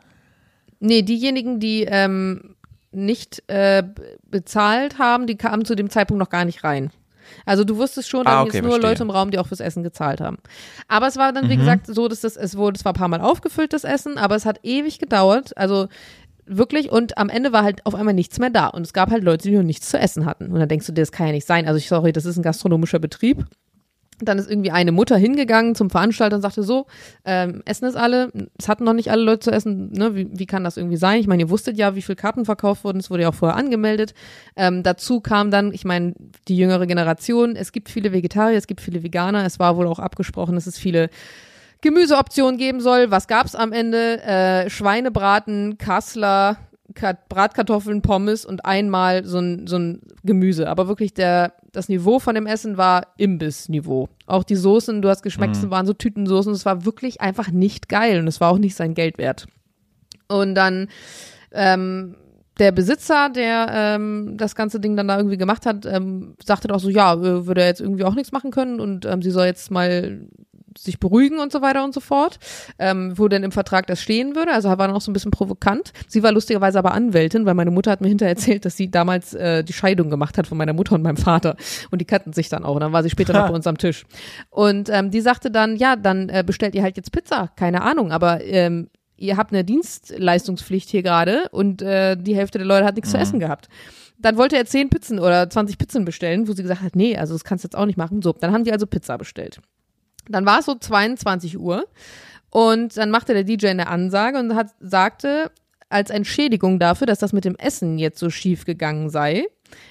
Nee, diejenigen, die ähm, nicht äh, bezahlt haben, die kamen zu dem Zeitpunkt noch gar nicht rein. Also du wusstest schon, da Ah, okay, jetzt nur verstehe. Leute im Raum, die auch fürs Essen gezahlt haben. Aber es war dann, wie Mhm. gesagt, so, dass das, es wurde zwar ein paar Mal aufgefüllt, das Essen, aber es hat ewig gedauert. Also wirklich, und am Ende war halt auf einmal nichts mehr da. Und es gab halt Leute, die noch nichts zu essen hatten. Und dann denkst du dir, das kann ja nicht sein. Also ich sorry, das ist ein gastronomischer Betrieb. Dann ist irgendwie eine Mutter hingegangen zum Veranstalter und sagte so, ähm, essen es alle, es hatten noch nicht alle Leute zu essen, ne? wie, wie kann das irgendwie sein? Ich meine, ihr wusstet ja, wie viel Karten verkauft wurden, es wurde ja auch vorher angemeldet. Ähm, dazu kam dann, ich meine, die jüngere Generation, es gibt viele Vegetarier, es gibt viele Veganer, es war wohl auch abgesprochen, dass es viele Gemüseoptionen geben soll. Was gab's am Ende? Äh, Schweinebraten, Kassler, Kat Bratkartoffeln, Pommes und einmal so ein, so ein Gemüse. Aber wirklich der, das Niveau von dem Essen war Imbiss-Niveau. Auch die Soßen, du hast geschmeckt, es waren so Tütensoßen. Es war wirklich einfach nicht geil und es war auch nicht sein Geld wert. Und dann ähm, der Besitzer, der ähm, das ganze Ding dann da irgendwie gemacht hat, ähm, sagte doch so, ja, äh, würde er jetzt irgendwie auch nichts machen können und ähm, sie soll jetzt mal sich beruhigen und so weiter und so fort, ähm, wo denn im Vertrag das stehen würde. Also war dann auch so ein bisschen provokant. Sie war lustigerweise aber Anwältin, weil meine Mutter hat mir hinterher erzählt, dass sie damals äh, die Scheidung gemacht hat von meiner Mutter und meinem Vater. Und die kannten sich dann auch. Und dann war sie später noch bei uns am Tisch. Und ähm, die sagte dann, ja, dann äh, bestellt ihr halt jetzt Pizza. Keine Ahnung, aber ähm, ihr habt eine Dienstleistungspflicht hier gerade und äh, die Hälfte der Leute hat nichts zu essen gehabt. Dann wollte er 10 Pizzen oder 20 Pizzen bestellen, wo sie gesagt hat, nee, also das kannst du jetzt auch nicht machen. So, dann haben die also Pizza bestellt. Dann war es so 22 Uhr und dann machte der DJ eine Ansage und hat, sagte, als Entschädigung dafür, dass das mit dem Essen jetzt so schief gegangen sei,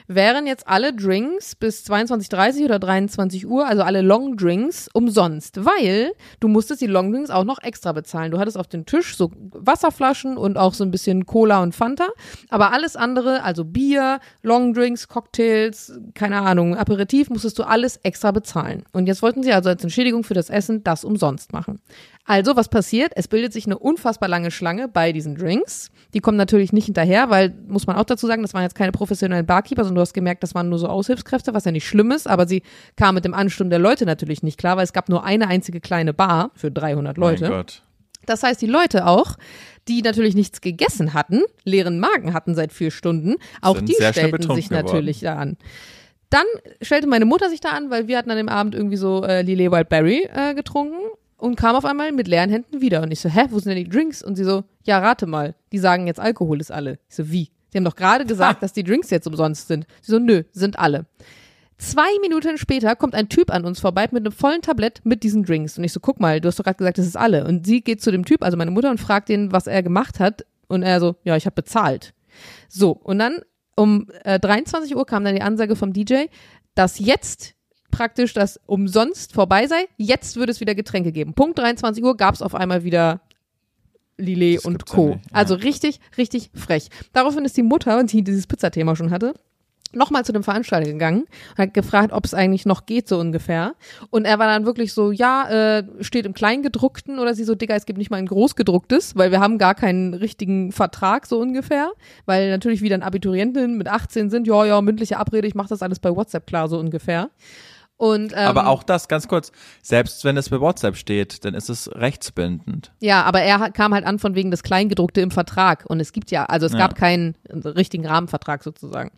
wären jetzt alle Drinks bis 22.30 oder 23 Uhr, also alle Long Drinks, umsonst, weil du musstest die Long Drinks auch noch extra bezahlen. Du hattest auf dem Tisch so Wasserflaschen und auch so ein bisschen Cola und Fanta, aber alles andere, also Bier, Long Drinks, Cocktails, keine Ahnung, Aperitif, musstest du alles extra bezahlen. Und jetzt wollten sie also als Entschädigung für das Essen das umsonst machen. Also, was passiert? Es bildet sich eine unfassbar lange Schlange bei diesen Drinks. Die kommen natürlich nicht hinterher, weil, muss man auch dazu sagen, das waren jetzt keine professionellen Barkeeper, sondern du hast gemerkt, das waren nur so Aushilfskräfte, was ja nicht schlimm ist, aber sie kamen mit dem Ansturm der Leute natürlich nicht klar, weil es gab nur eine einzige kleine Bar für 300 Leute. Mein Gott. Das heißt, die Leute auch, die natürlich nichts gegessen hatten, leeren Magen hatten seit vier Stunden, auch Sind die stellten sich natürlich da an. Dann stellte meine Mutter sich da an, weil wir hatten an dem Abend irgendwie so äh, Lillet Wildberry äh, getrunken und kam auf einmal mit leeren Händen wieder. Und ich so, hä, wo sind denn die Drinks? Und sie so, ja, rate mal, die sagen jetzt Alkohol ist alle. Ich so, wie? Sie haben doch gerade gesagt, dass die Drinks jetzt umsonst sind. Sie so, nö, sind alle. Zwei Minuten später kommt ein Typ an uns vorbei mit einem vollen Tablett mit diesen Drinks. Und ich so, guck mal, du hast doch gerade gesagt, das ist alle. Und sie geht zu dem Typ, also meine Mutter, und fragt ihn, was er gemacht hat. Und er so, ja, ich habe bezahlt. So, und dann um äh, 23 Uhr kam dann die Ansage vom DJ, dass jetzt praktisch das umsonst vorbei sei. Jetzt würde es wieder Getränke geben. Punkt 23 Uhr gab es auf einmal wieder Lillet und Co. ja. Also richtig, richtig frech. Daraufhin ist die Mutter, die dieses Pizzathema schon hatte, nochmal zu dem Veranstalter gegangen und hat gefragt, ob es eigentlich noch geht, so ungefähr. Und er war dann wirklich so, ja, äh, steht im Kleingedruckten oder sie so, Digga, es gibt nicht mal ein Großgedrucktes, weil wir haben gar keinen richtigen Vertrag, so ungefähr. Weil natürlich wieder ein Abiturientinnen mit 18 sind, ja, ja, mündliche Abrede, ich mache das alles bei WhatsApp klar, so ungefähr. Und, ähm, Aber auch das, ganz kurz, selbst wenn es bei WhatsApp steht, dann ist es rechtsbindend. Ja, aber er kam halt an von wegen des Kleingedruckte im Vertrag. Und es gibt ja, also es Ja. gab keinen richtigen Rahmenvertrag sozusagen.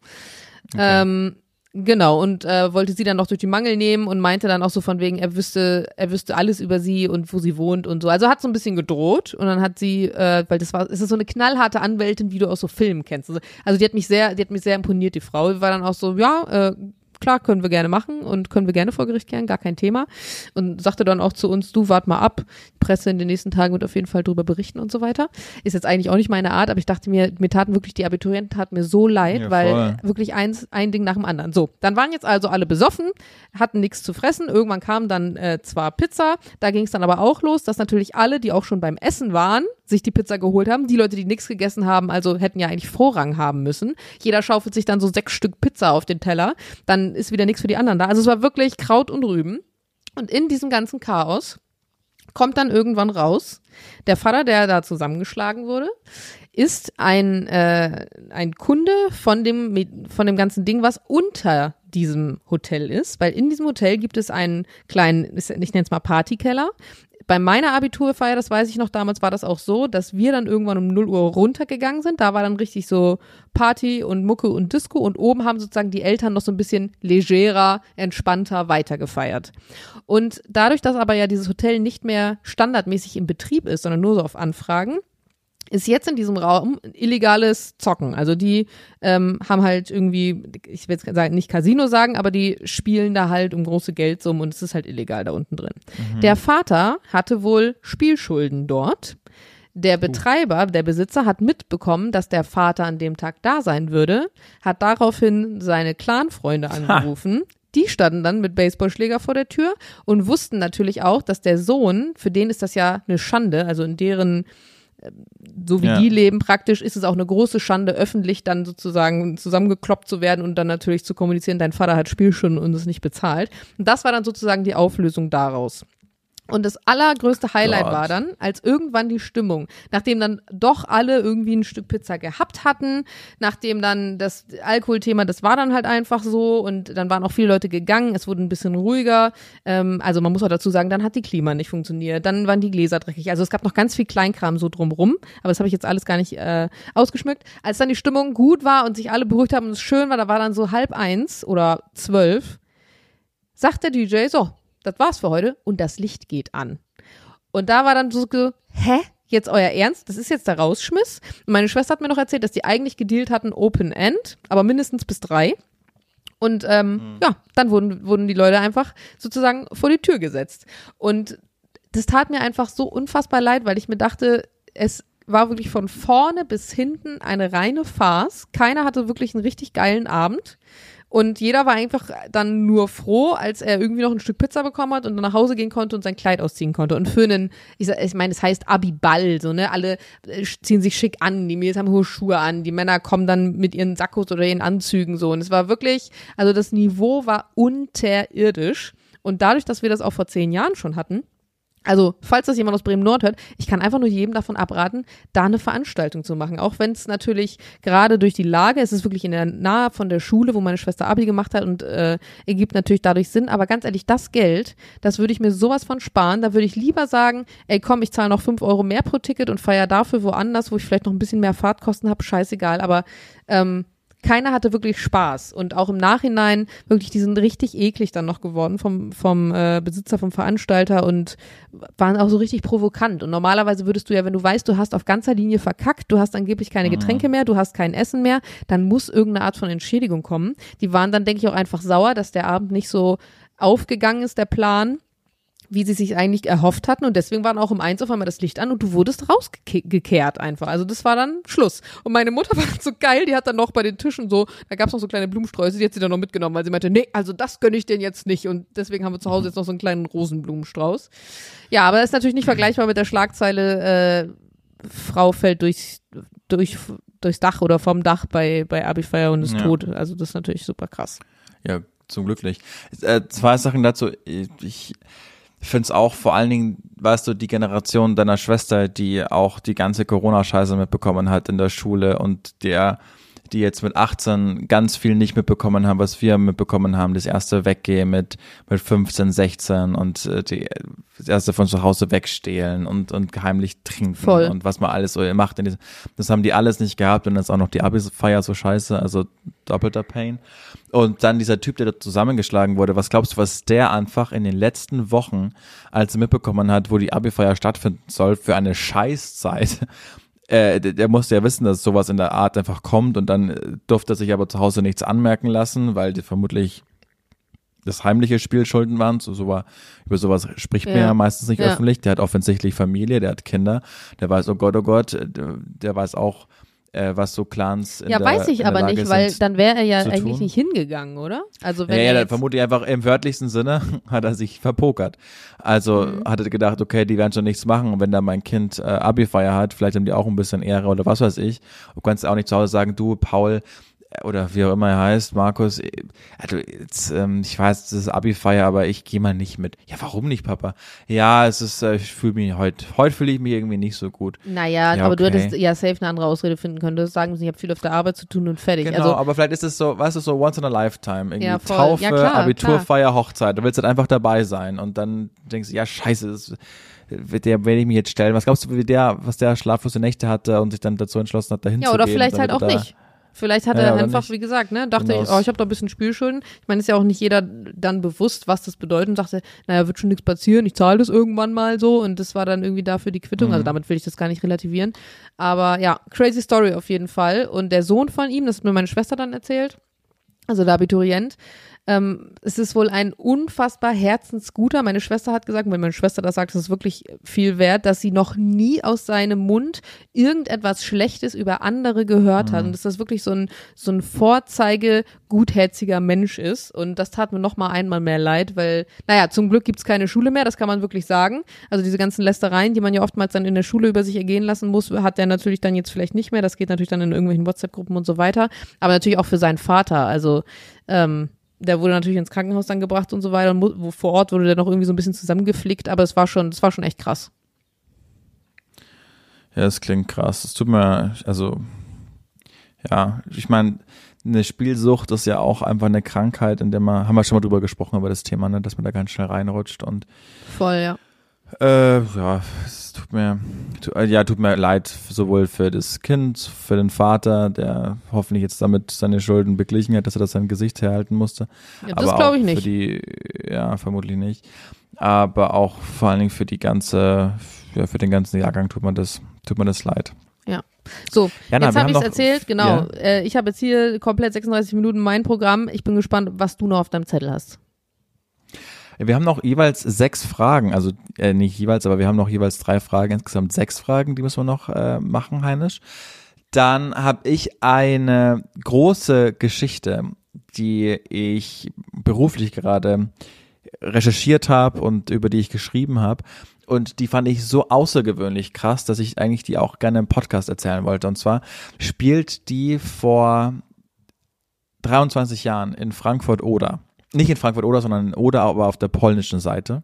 Ähm, Genau, und äh, wollte sie dann noch durch die Mangel nehmen und meinte dann auch so von wegen, er wüsste, er wüsste alles über sie und wo sie wohnt und so. Also hat so ein bisschen gedroht und dann hat sie, äh, weil das war, es ist so eine knallharte Anwältin, wie du aus so Filmen kennst. Also, also die hat mich sehr, die hat mich sehr imponiert, die Frau. Die war dann auch so, ja, äh, klar, können wir gerne machen und können wir gerne vor Gericht kehren, gar kein Thema. Und sagte dann auch zu uns, du wart mal ab, die Presse in den nächsten Tagen wird auf jeden Fall drüber berichten und so weiter. Ist jetzt eigentlich auch nicht meine Art, aber ich dachte mir, mir taten wirklich, die Abiturienten taten mir so leid, Ja, weil wirklich eins, ein Ding nach dem anderen. So, dann waren jetzt also alle besoffen, hatten nichts zu fressen. Irgendwann kam dann äh, zwar Pizza, da ging es dann aber auch los, dass natürlich alle, die auch schon beim Essen waren, sich die Pizza geholt haben. Die Leute, die nichts gegessen haben, also hätten ja eigentlich Vorrang haben müssen. Jeder schaufelt sich dann so sechs Stück Pizza auf den Teller. Dann ist wieder nichts für die anderen da. Also es war wirklich Kraut und Rüben. Und in diesem ganzen Chaos kommt dann irgendwann raus, der Vater, der da zusammengeschlagen wurde, ist ein, äh, ein Kunde von dem, von dem ganzen Ding, was unter diesem Hotel ist, weil in diesem Hotel gibt es einen kleinen, ich nenne es mal Partykeller. Bei meiner Abiturfeier, das weiß ich noch, damals war das auch so, dass wir dann irgendwann um 0 Uhr runtergegangen sind. Da war dann richtig so Party und Mucke und Disco und oben haben sozusagen die Eltern noch so ein bisschen legerer, entspannter weitergefeiert. Und dadurch, dass aber ja dieses Hotel nicht mehr standardmäßig im Betrieb ist, sondern nur so auf Anfragen, ist jetzt in diesem Raum illegales Zocken. Also die ähm, haben halt irgendwie, ich will jetzt nicht Casino sagen, aber die spielen da halt um große Geldsummen und es ist halt illegal da unten drin. Der Vater hatte wohl Spielschulden dort. Der Betreiber, der Besitzer hat mitbekommen, dass der Vater an dem Tag da sein würde, hat daraufhin seine Clanfreunde angerufen. Die standen dann mit Baseballschläger vor der Tür und wussten natürlich auch, dass der Sohn, für den ist das ja eine Schande, also in deren so wie Ja. die leben praktisch, ist es auch eine große Schande, öffentlich dann sozusagen zusammengekloppt zu werden und dann natürlich zu kommunizieren, dein Vater hat Spielstunden und es nicht bezahlt. Und das war dann sozusagen die Auflösung daraus. Und das allergrößte Highlight Gott. war dann, als irgendwann die Stimmung, nachdem dann doch alle irgendwie ein Stück Pizza gehabt hatten, nachdem dann das Alkoholthema, das war dann halt einfach so und dann waren auch viele Leute gegangen, es wurde ein bisschen ruhiger. Ähm, also man muss auch dazu sagen, dann hat die Klima nicht funktioniert, dann waren die Gläser dreckig. Also es gab noch ganz viel Kleinkram so drumrum, aber das habe ich jetzt alles gar nicht äh, ausgeschmückt. Als dann die Stimmung gut war und sich alle beruhigt haben und es schön war, da war dann so halb eins oder zwölf, sagt der DJ, so, das war's für heute und das Licht geht an. Und da war dann so, hä? Jetzt euer Ernst? Das ist jetzt der Rausschmiss? Und meine Schwester hat mir noch erzählt, dass die eigentlich gedealt hatten Open End, aber mindestens bis drei. Und ähm, ja, dann wurden, wurden die Leute einfach sozusagen vor die Tür gesetzt. Und das tat mir einfach so unfassbar leid, weil ich mir dachte, es war wirklich von vorne bis hinten eine reine Farce. Keiner hatte wirklich einen richtig geilen Abend. Und jeder war einfach dann nur froh, als er irgendwie noch ein Stück Pizza bekommen hat und dann nach Hause gehen konnte und sein Kleid ausziehen konnte. Und für einen, ich, ich meine, es heißt Abiball, so, ne? Alle äh, ziehen sich schick an, die Mädels haben hohe Schuhe an, die Männer kommen dann mit ihren Sakkos oder ihren Anzügen so. Und es war wirklich, also das Niveau war unterirdisch. Und dadurch, dass wir das auch vor zehn Jahren schon hatten, also, falls das jemand aus Bremen-Nord hört, ich kann einfach nur jedem davon abraten, da eine Veranstaltung zu machen. Auch wenn es natürlich gerade durch die Lage, es ist wirklich in der Nahe von der Schule, wo meine Schwester Abi gemacht hat und äh, ergibt natürlich dadurch Sinn. Aber ganz ehrlich, das Geld, das würde ich mir sowas von sparen. Da würde ich lieber sagen, ey komm, ich zahle noch fünf Euro mehr pro Ticket und feier dafür woanders, wo ich vielleicht noch ein bisschen mehr Fahrtkosten habe, scheißegal. Aber ähm, keiner hatte wirklich Spaß und auch im Nachhinein wirklich, die sind richtig eklig dann noch geworden vom, vom äh, Besitzer, vom Veranstalter und waren auch so richtig provokant. Und normalerweise würdest du ja, wenn du weißt, du hast auf ganzer Linie verkackt, du hast angeblich keine Getränke mehr, du hast kein Essen mehr, dann muss irgendeine Art von Entschädigung kommen. Die waren dann, denke ich, auch einfach sauer, dass der Abend nicht so aufgegangen ist, der Plan wie sie sich eigentlich erhofft hatten und deswegen war dann auch um eins auf einmal das Licht an und du wurdest rausgekehrt einfach. Also das war dann Schluss. Und meine Mutter war so geil, die hat dann noch bei den Tischen so, da gab es noch so kleine Blumensträuße, die hat sie dann noch mitgenommen, weil sie meinte, nee, also das gönne ich denen jetzt nicht und deswegen haben wir zu Hause jetzt noch so einen kleinen Rosenblumenstrauß. Ja, aber das ist natürlich nicht vergleichbar mit der Schlagzeile, äh, Frau fällt durchs, durch, durchs Dach oder vom Dach bei, bei Abifeier und ist Ja. tot. Also das ist natürlich super krass. Ja, zum Glück nicht. Äh, zwei Sachen dazu. Ich finde es auch vor allen Dingen, weißt du, die Generation deiner Schwester, die auch die ganze Corona-Scheiße mitbekommen hat in der Schule und der, die jetzt mit 18 ganz viel nicht mitbekommen haben, was wir mitbekommen haben, das erste Weggehen mit, mit 15, 16 und äh, die, das erste von zu Hause wegstehlen und, und heimlich trinken Voll. und was man alles so macht. Das haben die alles nicht gehabt und jetzt auch noch die Abi-Feier so scheiße. Also doppelter Pain. Und dann dieser Typ, der da zusammengeschlagen wurde, was glaubst du, was der einfach in den letzten Wochen, als er mitbekommen hat, wo die Abi-Feier stattfinden soll, für eine Scheißzeit äh, der, der musste ja wissen, dass sowas in der Art einfach kommt und dann äh, durfte er sich aber zu Hause nichts anmerken lassen, weil die vermutlich das heimliche Spiel schulden waren. So, so war, über sowas spricht man Ja. ja meistens nicht Ja. öffentlich. Der hat offensichtlich Familie, der hat Kinder, der weiß, oh Gott, oh Gott, äh, der, der weiß auch, äh, was so Clans in Ja, der, weiß ich aber Lage nicht, weil sind. dann wäre er ja eigentlich tun. nicht hingegangen, oder? Also wenn Ja, ja, dann jetzt, vermutlich einfach im wörtlichsten Sinne hat er sich verpokert. Also Mhm. hat er gedacht, okay, die werden schon nichts machen. Und wenn da mein Kind äh, Abi-Feier hat, vielleicht haben die auch ein bisschen Ehre oder was weiß ich. Du kannst auch nicht zu Hause sagen, du, Paul, oder wie auch immer er heißt, Markus, äh, also jetzt, ähm, ich weiß, das ist Abi-Feier, aber ich gehe mal nicht mit. Ja, warum nicht, Papa? Ja, es ist, äh, ich fühle mich heute, heute fühle ich mich irgendwie nicht so gut. naja, Ja, aber du okay. hättest ja safe eine andere Ausrede finden können. Du hättest sagen müssen, ich habe viel auf der Arbeit zu tun und fertig. Genau, Also aber vielleicht ist es so, weißt du, so once in a lifetime. Irgendwie Ja. Taufe, Ja, klar, Abiturfeier, Hochzeit. Du willst halt einfach dabei sein und dann denkst du, ja, scheiße, das, wird der werde ich mich jetzt stellen. Was glaubst du, wie der, was der schlaflose Nächte hatte und sich dann dazu entschlossen hat, dahin Ja, zu oder gehen? vielleicht halt auch da- nicht. Vielleicht hat Ja, er einfach, nicht. wie gesagt, ne, dachte Genau. ich, oh, ich habe da ein bisschen Spielschulden. Ich meine, ist ja auch nicht jeder dann bewusst, was das bedeutet und sagte, naja, wird schon nichts passieren, ich zahle das irgendwann mal so und das war dann irgendwie dafür die Quittung. Mhm. Also damit will ich das gar nicht relativieren. Aber ja, crazy Story auf jeden Fall. Und der Sohn von ihm, das hat mir meine Schwester dann erzählt, also der Abiturient, ähm, es ist wohl ein unfassbar herzensguter. Meine Schwester hat gesagt, wenn meine Schwester das sagt, ist es wirklich viel wert, dass sie noch nie aus seinem Mund irgendetwas Schlechtes über andere gehört hat und dass das wirklich so ein, so ein Vorzeige gutherziger Mensch ist. Und das tat mir noch mal einmal mehr leid, weil, naja, zum Glück gibt's keine Schule mehr, das kann man wirklich sagen. Also diese ganzen Lästereien, die man ja oftmals dann in der Schule über sich ergehen lassen muss, hat der natürlich dann jetzt vielleicht nicht mehr. Das geht natürlich dann in irgendwelchen WhatsApp-Gruppen und so weiter. Aber natürlich auch für seinen Vater. Also, ähm, der wurde natürlich ins Krankenhaus dann gebracht und so weiter. Und wo, vor Ort wurde der noch irgendwie so ein bisschen zusammengeflickt, aber es war schon, es war schon echt krass. Ja, das klingt krass. Es tut mir, also, ja, ich meine, eine Spielsucht ist ja auch einfach eine Krankheit, in der man, haben wir schon mal drüber gesprochen, über das Thema, ne, dass man da ganz schnell reinrutscht und Voll, ja. Äh, ja, es tut mir, tu, äh, ja, tut mir leid, sowohl für das Kind, für den Vater, der hoffentlich jetzt damit seine Schulden beglichen hat, dass er das sein Gesicht herhalten musste. ja das glaube ich nicht. Für die, ja, vermutlich nicht. Aber auch vor allen Dingen für die ganze, ja, für den ganzen Jahrgang tut man das, tut mir das leid. So, Jana, jetzt habe ich es erzählt, genau. Ja. Äh, ich habe jetzt hier komplett 36 Minuten mein Programm. Ich bin gespannt, was du noch auf deinem Zettel hast. Wir haben noch jeweils sechs Fragen, also äh, nicht jeweils, aber wir haben noch jeweils drei Fragen, insgesamt sechs Fragen, die müssen wir noch äh, machen, Heinisch. Dann habe ich eine große Geschichte, die ich beruflich gerade recherchiert habe und über die ich geschrieben habe. Und die fand ich so außergewöhnlich krass, dass ich eigentlich die auch gerne im Podcast erzählen wollte. Und zwar spielt die vor 23 Jahren in Frankfurt-Oder. Nicht in Frankfurt-Oder, sondern in Oder, aber auf der polnischen Seite.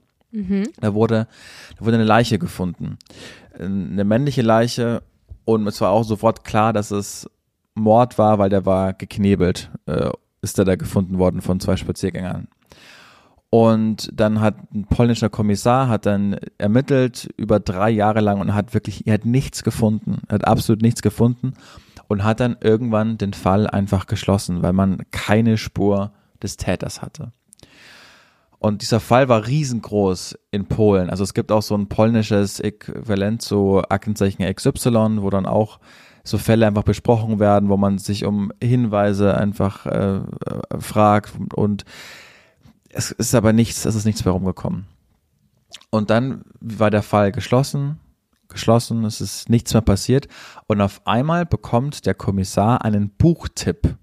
Da wurde, da wurde eine Leiche gefunden. Eine männliche Leiche und es war auch sofort klar, dass es Mord war, weil der war geknebelt, äh, ist er da gefunden worden von zwei Spaziergängern. Und dann hat ein polnischer Kommissar hat dann ermittelt über drei Jahre lang und hat wirklich, er hat nichts gefunden, er hat absolut nichts gefunden und hat dann irgendwann den Fall einfach geschlossen, weil man keine Spur des Täters hatte. Und dieser Fall war riesengroß in Polen. Also es gibt auch so ein polnisches Äquivalent zu Aktenzeichen XY, wo dann auch so Fälle einfach besprochen werden, wo man sich um Hinweise einfach äh, äh, fragt und es ist aber nichts, es ist nichts mehr rumgekommen. Und dann war der Fall geschlossen, geschlossen, es ist nichts mehr passiert und auf einmal bekommt der Kommissar einen Buchtipp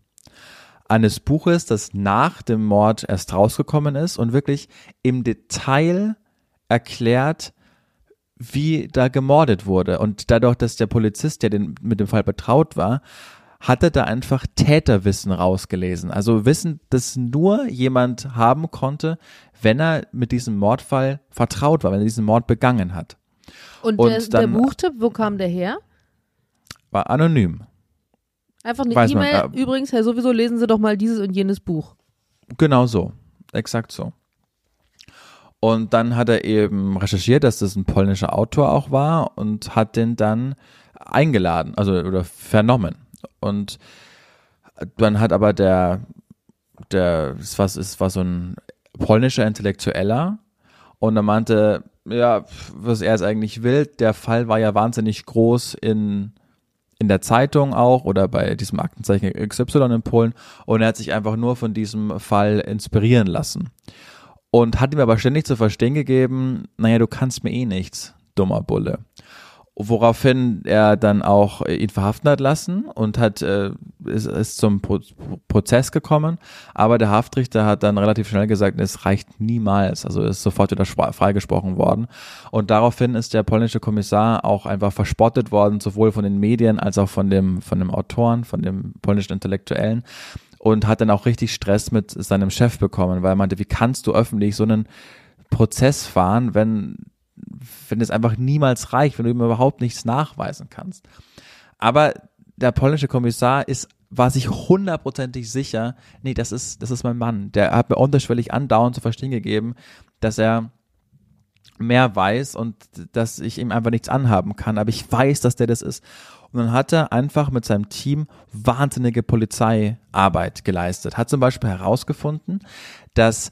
eines Buches, das nach dem Mord erst rausgekommen ist und wirklich im Detail erklärt, wie da gemordet wurde. Und dadurch, dass der Polizist, der den, mit dem Fall betraut war, hatte da einfach Täterwissen rausgelesen. Also Wissen, das nur jemand haben konnte, wenn er mit diesem Mordfall vertraut war, wenn er diesen Mord begangen hat. Und, Und der, der dann- Buchtipp, wo kam der her? War anonym. Einfach eine E-Mail. äh, Übrigens, Herr, sowieso lesen Sie doch mal dieses und jenes Buch. Genau so. Exakt so. Und dann hat er eben recherchiert, dass das ein polnischer Autor auch war und hat den dann eingeladen, also oder vernommen. Und Dann hat aber der, der, war, es war so ein polnischer Intellektueller und er meinte, ja, was er jetzt eigentlich will, der Fall war ja wahnsinnig groß in, in der Zeitung auch oder bei diesem Aktenzeichen XY in Polen und er hat sich einfach nur von diesem Fall inspirieren lassen. Und hat ihm aber ständig zu verstehen gegeben, naja, du kannst mir eh nichts, dummer Bulle woraufhin er dann auch ihn verhaften hat lassen und hat äh, ist, ist zum Pro Prozess gekommen, aber der Haftrichter hat dann relativ schnell gesagt, es reicht niemals, also ist sofort wieder freigesprochen worden. Und daraufhin ist der polnische Kommissar auch einfach verspottet worden, sowohl von den Medien als auch von dem von dem Autoren, von dem polnischen Intellektuellen. Und hat dann auch richtig Stress mit seinem Chef bekommen, weil er meinte, wie kannst du öffentlich so einen Prozess fahren, wenn wenn es einfach niemals reicht, wenn du ihm überhaupt nichts nachweisen kannst. Aber der polnische Kommissar ist war sich hundertprozentig sicher, nee, das ist, das ist mein Mann. Der hat mir unterschwellig andauernd zu verstehen gegeben, dass er mehr weiß und dass ich ihm einfach nichts anhaben kann. Aber ich weiß, dass der das ist. Und dann hat er einfach mit seinem Team wahnsinnige Polizeiarbeit geleistet. Hat zum Beispiel herausgefunden, dass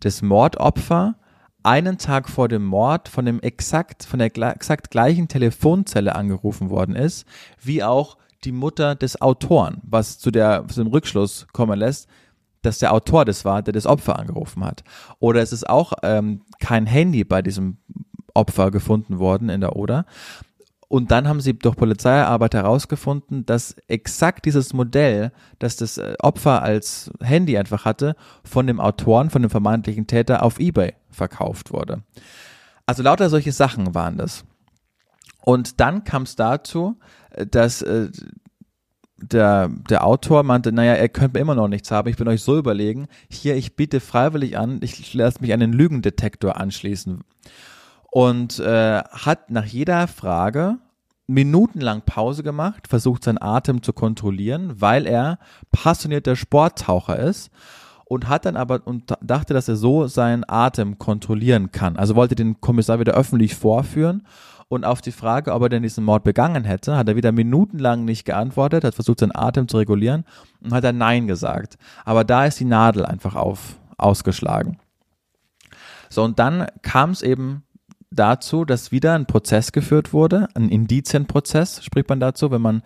das Mordopfer einen Tag vor dem Mord von dem exakt, von der exakt gleichen Telefonzelle angerufen worden ist, wie auch die Mutter des Autoren, was zu, der, zu dem Rückschluss kommen lässt, dass der Autor das war, der das Opfer angerufen hat. Oder es ist auch ähm, kein Handy bei diesem Opfer gefunden worden in der Oder, und dann haben sie durch Polizeiarbeit herausgefunden, dass exakt dieses Modell, das das äh, Opfer als Handy einfach hatte, von dem Autoren, von dem vermeintlichen Täter auf eBay verkauft wurde. Also lauter solche Sachen waren das. Und dann kam es dazu, äh, dass äh, der, der Autor meinte, naja, er könnte mir immer noch nichts haben, ich bin euch so überlegen, hier, ich biete freiwillig an, ich lasse mich an den Lügendetektor anschließen. Und äh, hat nach jeder Frage minutenlang Pause gemacht, versucht seinen Atem zu kontrollieren, weil er passionierter Sporttaucher ist und hat dann aber und dachte, dass er so seinen Atem kontrollieren kann. Also wollte den Kommissar wieder öffentlich vorführen und auf die Frage, ob er denn diesen Mord begangen hätte, hat er wieder minutenlang nicht geantwortet, hat versucht, seinen Atem zu regulieren und hat dann Nein gesagt. Aber da ist die Nadel einfach auf, ausgeschlagen. So, und dann kam es eben dazu, dass wieder ein Prozess geführt wurde, ein Indizienprozess spricht man dazu, wenn man,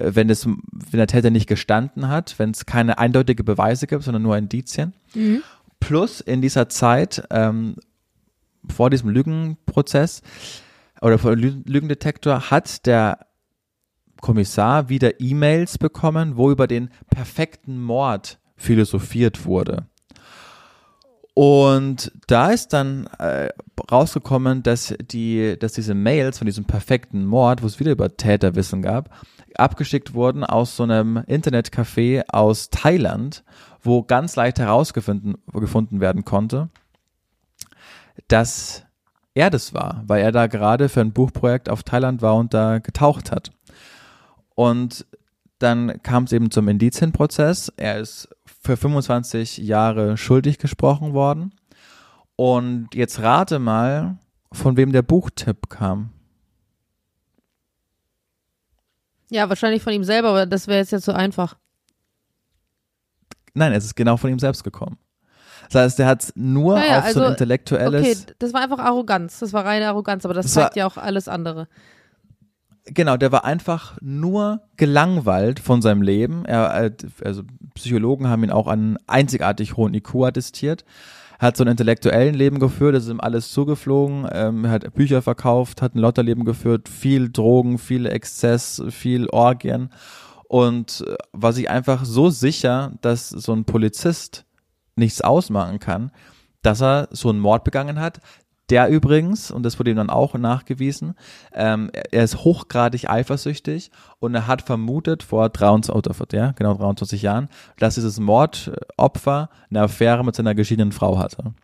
wenn es, wenn der Täter nicht gestanden hat, wenn es keine eindeutige Beweise gibt, sondern nur Indizien. Mhm. Plus in dieser Zeit ähm, vor diesem Lügenprozess oder vor dem Lügendetektor hat der Kommissar wieder E-Mails bekommen, wo über den perfekten Mord philosophiert wurde. Und da ist dann äh, rausgekommen, dass die, dass diese Mails von diesem perfekten Mord, wo es wieder über Täterwissen gab, abgeschickt wurden aus so einem Internetcafé aus Thailand, wo ganz leicht herausgefunden gefunden werden konnte, dass er das war, weil er da gerade für ein Buchprojekt auf Thailand war und da getaucht hat. Und dann kam es eben zum Indizienprozess. Er ist für 25 Jahre schuldig gesprochen worden. Und jetzt rate mal, von wem der Buchtipp kam. Ja, wahrscheinlich von ihm selber, aber das wäre jetzt ja zu einfach. Nein, es ist genau von ihm selbst gekommen. Das heißt, der hat nur naja, auf also, so ein also, intellektuelles. Okay, das war einfach Arroganz. Das war reine Arroganz, aber das, das zeigt ja auch alles andere. Genau, der war einfach nur gelangweilt von seinem Leben. Er, also Psychologen haben ihn auch an einzigartig hohen IQ attestiert. Hat so ein intellektuellen Leben geführt, es ist ihm alles zugeflogen, ähm, hat Bücher verkauft, hat ein Lotterleben geführt, viel Drogen, viel Exzess, viel Orgien. Und äh, war sich einfach so sicher, dass so ein Polizist nichts ausmachen kann, dass er so einen Mord begangen hat, der übrigens, und das wurde ihm dann auch nachgewiesen, ähm, er ist hochgradig eifersüchtig und er hat vermutet vor 23, ja, genau 23 Jahren, dass dieses Mordopfer eine Affäre mit seiner geschiedenen Frau hatte.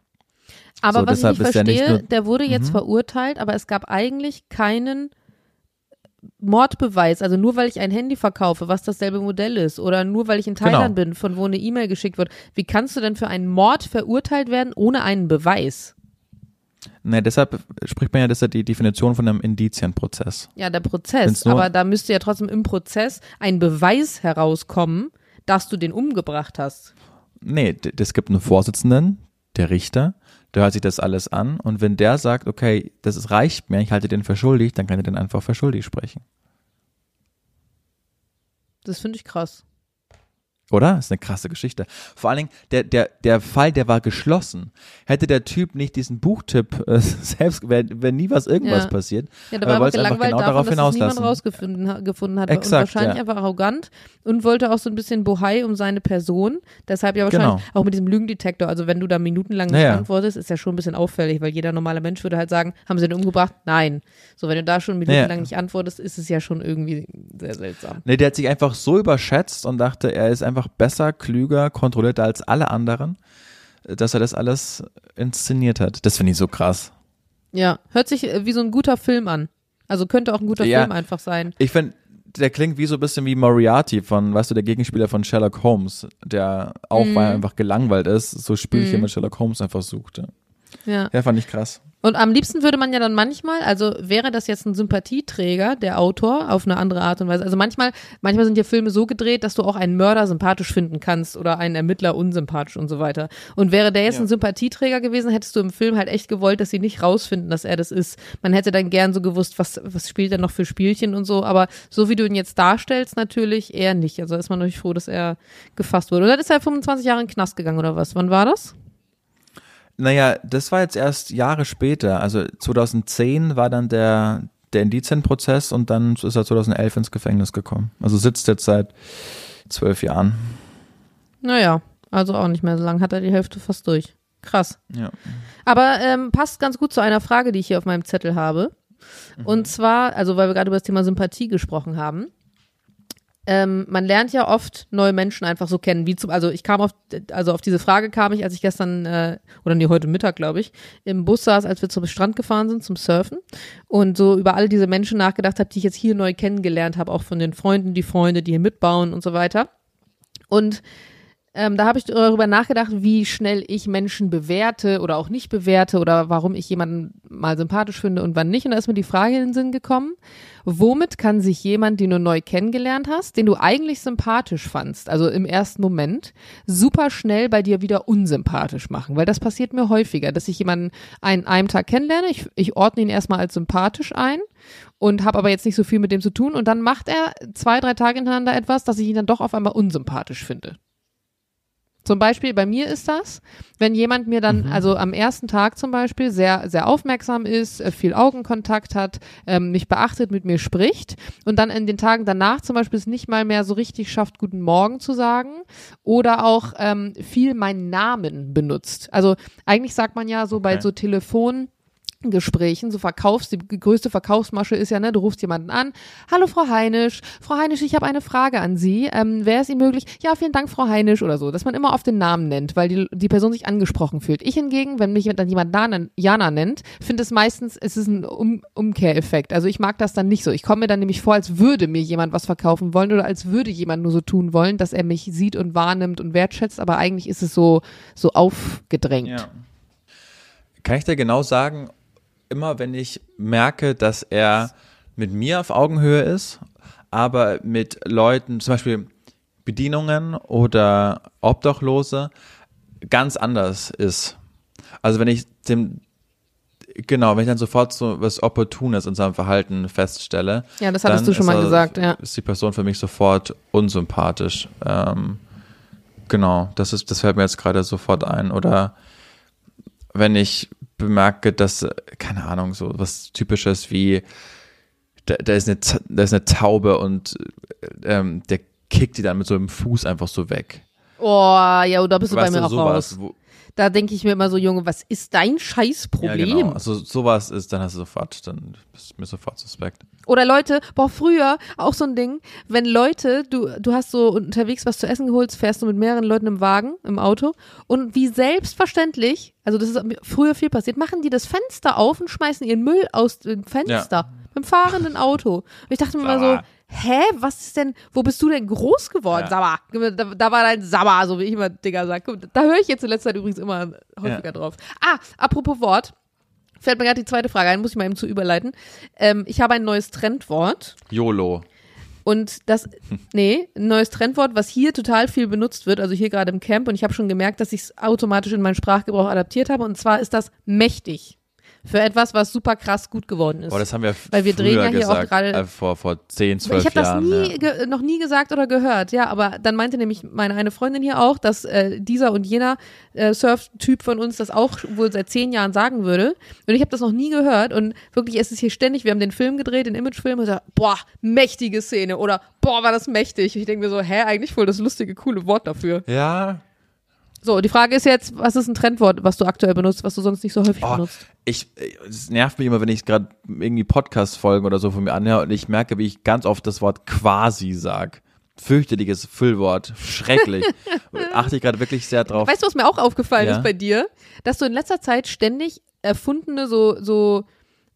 Aber so, was ich nicht verstehe, der, der wurde jetzt mhm. verurteilt, aber es gab eigentlich keinen Mordbeweis, also nur weil ich ein Handy verkaufe, was dasselbe Modell ist, oder nur weil ich in Thailand genau. bin, von wo eine E-Mail geschickt wird, wie kannst du denn für einen Mord verurteilt werden ohne einen Beweis? Ne, deshalb spricht man ja, das ist ja die Definition von einem Indizienprozess. Ja, der Prozess. Aber da müsste ja trotzdem im Prozess ein Beweis herauskommen, dass du den umgebracht hast. Nee, es gibt einen Vorsitzenden, der Richter, der hört sich das alles an und wenn der sagt, okay, das ist, reicht mir, ich halte den für schuldig, dann kann er den einfach für schuldig sprechen. Das finde ich krass. Oder? Das ist eine krasse Geschichte. Vor allen Dingen, der, der, der Fall, der war geschlossen. Hätte der Typ nicht diesen Buchtipp äh, selbst, wäre wär nie was irgendwas Ja. passiert. Ja, Aber war er einfach gelangweilt genau davon, darauf dass es niemand rausgefunden ha- gefunden hat Exakt, und wahrscheinlich ja. einfach arrogant und wollte auch so ein bisschen Bohai um seine Person. Deshalb ja wahrscheinlich Genau. auch mit diesem Lügendetektor. Also wenn du da minutenlang nicht Ja, ja. antwortest, ist ja schon ein bisschen auffällig, weil jeder normale Mensch würde halt sagen, haben sie den umgebracht? Nein. So, wenn du da schon minutenlang Ja. nicht antwortest, ist es ja schon irgendwie sehr seltsam. Nee, der hat sich einfach so überschätzt und dachte, er ist einfach besser, klüger, kontrollierter als alle anderen, dass er das alles inszeniert hat. Das finde ich so krass. Ja, hört sich äh, wie so ein guter Film an. Also könnte auch ein guter Ja. Film einfach sein. Ich finde, der klingt wie so ein bisschen wie Moriarty von, weißt du, der Gegenspieler von Sherlock Holmes, der auch, weil er einfach gelangweilt ist, so Spielchen Mhm. mit Sherlock Holmes einfach suchte. Ja. Ja, fand ich krass. Und am liebsten würde man ja dann manchmal, also wäre das jetzt ein Sympathieträger, der Autor, auf eine andere Art und Weise. Also manchmal, manchmal sind ja Filme so gedreht, dass du auch einen Mörder sympathisch finden kannst oder einen Ermittler unsympathisch und so weiter. Und wäre der jetzt Ja. ein Sympathieträger gewesen, hättest du im Film halt echt gewollt, dass sie nicht rausfinden, dass er das ist. Man hätte dann gern so gewusst, was, was spielt er noch für Spielchen und so. Aber so wie du ihn jetzt darstellst, natürlich eher nicht. Also ist man natürlich froh, dass er gefasst wurde. Oder ist er 25 Jahre in den Knast gegangen oder was? Wann war das? Naja, das war jetzt erst Jahre später. Also 2010 war dann der, der Indizienprozess und dann ist er 2011 ins Gefängnis gekommen. Also sitzt jetzt seit zwölf Jahren. Naja, also auch nicht mehr so lang, hat er die Hälfte fast durch. Krass. Ja. Aber ähm, passt ganz gut zu einer Frage, die ich hier auf meinem Zettel habe. Mhm. Und zwar, also weil wir gerade über das Thema Sympathie gesprochen haben. Ähm, man lernt ja oft neue Menschen einfach so kennen, wie zum, also ich kam auf, also auf diese Frage kam ich, als ich gestern, äh, oder nee, heute Mittag, glaube ich, im Bus saß, als wir zum Strand gefahren sind, zum Surfen und so über all diese Menschen nachgedacht habe, die ich jetzt hier neu kennengelernt habe, auch von den Freunden, die Freunde, die hier mitbauen und so weiter. Und ähm, da habe ich darüber nachgedacht, wie schnell ich Menschen bewerte oder auch nicht bewerte oder warum ich jemanden mal sympathisch finde und wann nicht. Und da ist mir die Frage in den Sinn gekommen, womit kann sich jemand, den du neu kennengelernt hast, den du eigentlich sympathisch fandst, also im ersten Moment, super schnell bei dir wieder unsympathisch machen? Weil das passiert mir häufiger, dass ich jemanden an einem Tag kennenlerne, ich, ich ordne ihn erstmal als sympathisch ein und habe aber jetzt nicht so viel mit dem zu tun und dann macht er zwei, drei Tage hintereinander etwas, dass ich ihn dann doch auf einmal unsympathisch finde. Zum Beispiel bei mir ist das, wenn jemand mir dann, also am ersten Tag zum Beispiel, sehr, sehr aufmerksam ist, äh, viel Augenkontakt hat, ähm, mich beachtet, mit mir spricht und dann in den Tagen danach zum Beispiel es nicht mal mehr so richtig schafft, guten Morgen zu sagen oder auch ähm, viel meinen Namen benutzt. Also eigentlich sagt man ja so bei Okay. so Telefon, Gesprächen, so Verkaufs, die größte Verkaufsmasche ist ja, ne, du rufst jemanden an, hallo Frau Heinisch, Frau Heinisch, ich habe eine Frage an Sie, ähm, wäre es Ihnen möglich, ja, vielen Dank, Frau Heinisch oder so, dass man immer auf den Namen nennt, weil die, die Person sich angesprochen fühlt. Ich hingegen, wenn mich dann jemand Jana nennt, finde es meistens, es ist ein um Umkehreffekt, also ich mag das dann nicht so, ich komme mir dann nämlich vor, als würde mir jemand was verkaufen wollen oder als würde jemand nur so tun wollen, dass er mich sieht und wahrnimmt und wertschätzt, aber eigentlich ist es so, so aufgedrängt. Ja. Kann ich dir genau sagen, immer wenn ich merke, dass er mit mir auf Augenhöhe ist, aber mit Leuten, zum Beispiel Bedienungen oder Obdachlose, ganz anders ist. Also wenn ich dem, genau, wenn ich dann sofort so was Opportunes in seinem Verhalten feststelle, Ja, das hattest du schon ist mal er- gesagt, ja. Ist die Person für mich sofort unsympathisch. Ähm, genau, das ist, das fällt mir jetzt gerade sofort ein. Oder wenn ich bemerke, dass, äh, keine Ahnung, so was Typisches wie, da, da, ist, eine, da ist eine Taube und äh, ähm, der kickt die dann mit so einem Fuß einfach so weg. Oh, ja, da bist du bei Weißt mir du, auch sowas, raus. wo, Da denke ich mir immer so, Junge, was ist dein ja, Scheißproblem? genau. Also sowas ist, dann hast du sofort, dann bist du mir sofort suspekt. Oder Leute, boah, früher auch so ein Ding, wenn Leute, du, du hast so unterwegs was zu essen geholt, fährst du mit mehreren Leuten im Wagen, im Auto und wie selbstverständlich, also das ist früher viel passiert, machen die das Fenster auf und schmeißen ihren Müll aus dem Fenster mit dem fahrenden Auto. Und ich dachte mir immer so. Hä, was ist denn, wo bist du denn groß geworden? Ja. Sabber. Da, da war dein Sabber, so wie ich immer Digga sag. Guck, Da höre ich jetzt in letzter Zeit übrigens immer häufiger Ja. drauf. Ah, apropos Wort. Fällt mir gerade die zweite Frage ein, muss ich mal eben zu überleiten. Ähm, ich habe ein neues Trendwort. YOLO. Und das, nee, ein neues Trendwort, was hier total viel benutzt wird, also hier gerade im Camp, und ich habe schon gemerkt, dass ich es automatisch in meinen Sprachgebrauch adaptiert habe, und zwar ist das mächtig für etwas, was super krass gut geworden ist. Boah, das haben wir Weil wir drehen ja hier auch gerade- äh, vor, vor 10, 12 ich habe das Jahren. nie, ja. ge noch nie gesagt oder gehört, ja, aber dann meinte nämlich meine eine Freundin hier auch, dass äh, dieser und jener äh, Surf-Typ von uns das auch wohl seit zehn Jahren sagen würde. Und ich habe das noch nie gehört und wirklich es ist hier ständig, wir haben den Film gedreht, den Imagefilm und gesagt, boah, mächtige Szene oder boah, war das mächtig. Ich denke mir so, hä, eigentlich voll das lustige, coole Wort dafür. Ja, So, die Frage ist jetzt, was ist ein Trendwort, was du aktuell benutzt, was du sonst nicht so häufig Oh, benutzt? ich, es nervt mich immer, wenn ich gerade irgendwie Podcast-Folgen oder so von mir anhöre und ich merke, wie ich ganz oft das Wort quasi sag. Fürchterliches Füllwort. Schrecklich. Achte ich gerade wirklich sehr drauf. Weißt du, was mir auch aufgefallen Ja. ist bei dir? Dass du in letzter Zeit ständig erfundene so, so,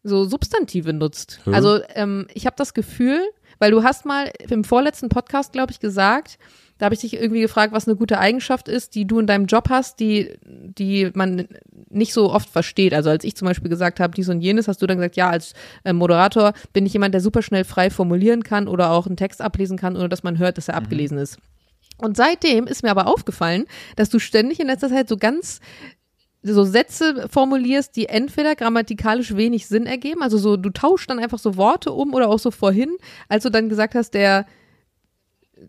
so Substantive nutzt. Hm? Also ähm, ich habe das Gefühl, weil du hast mal im vorletzten Podcast, glaube ich, gesagt, da habe ich dich irgendwie gefragt, was eine gute Eigenschaft ist, die du in deinem Job hast, die, die man nicht so oft versteht. Also als ich zum Beispiel gesagt habe, dies und jenes, hast du dann gesagt, ja, als äh, Moderator bin ich jemand, der super schnell frei formulieren kann oder auch einen Text ablesen kann, ohne dass man hört, dass er abgelesen ist. Und seitdem ist mir aber aufgefallen, dass du ständig in letzter Zeit so ganz so Sätze formulierst, die entweder grammatikalisch wenig Sinn ergeben, also so du tauschst dann einfach so Worte um oder auch so vorhin, als du dann gesagt hast, der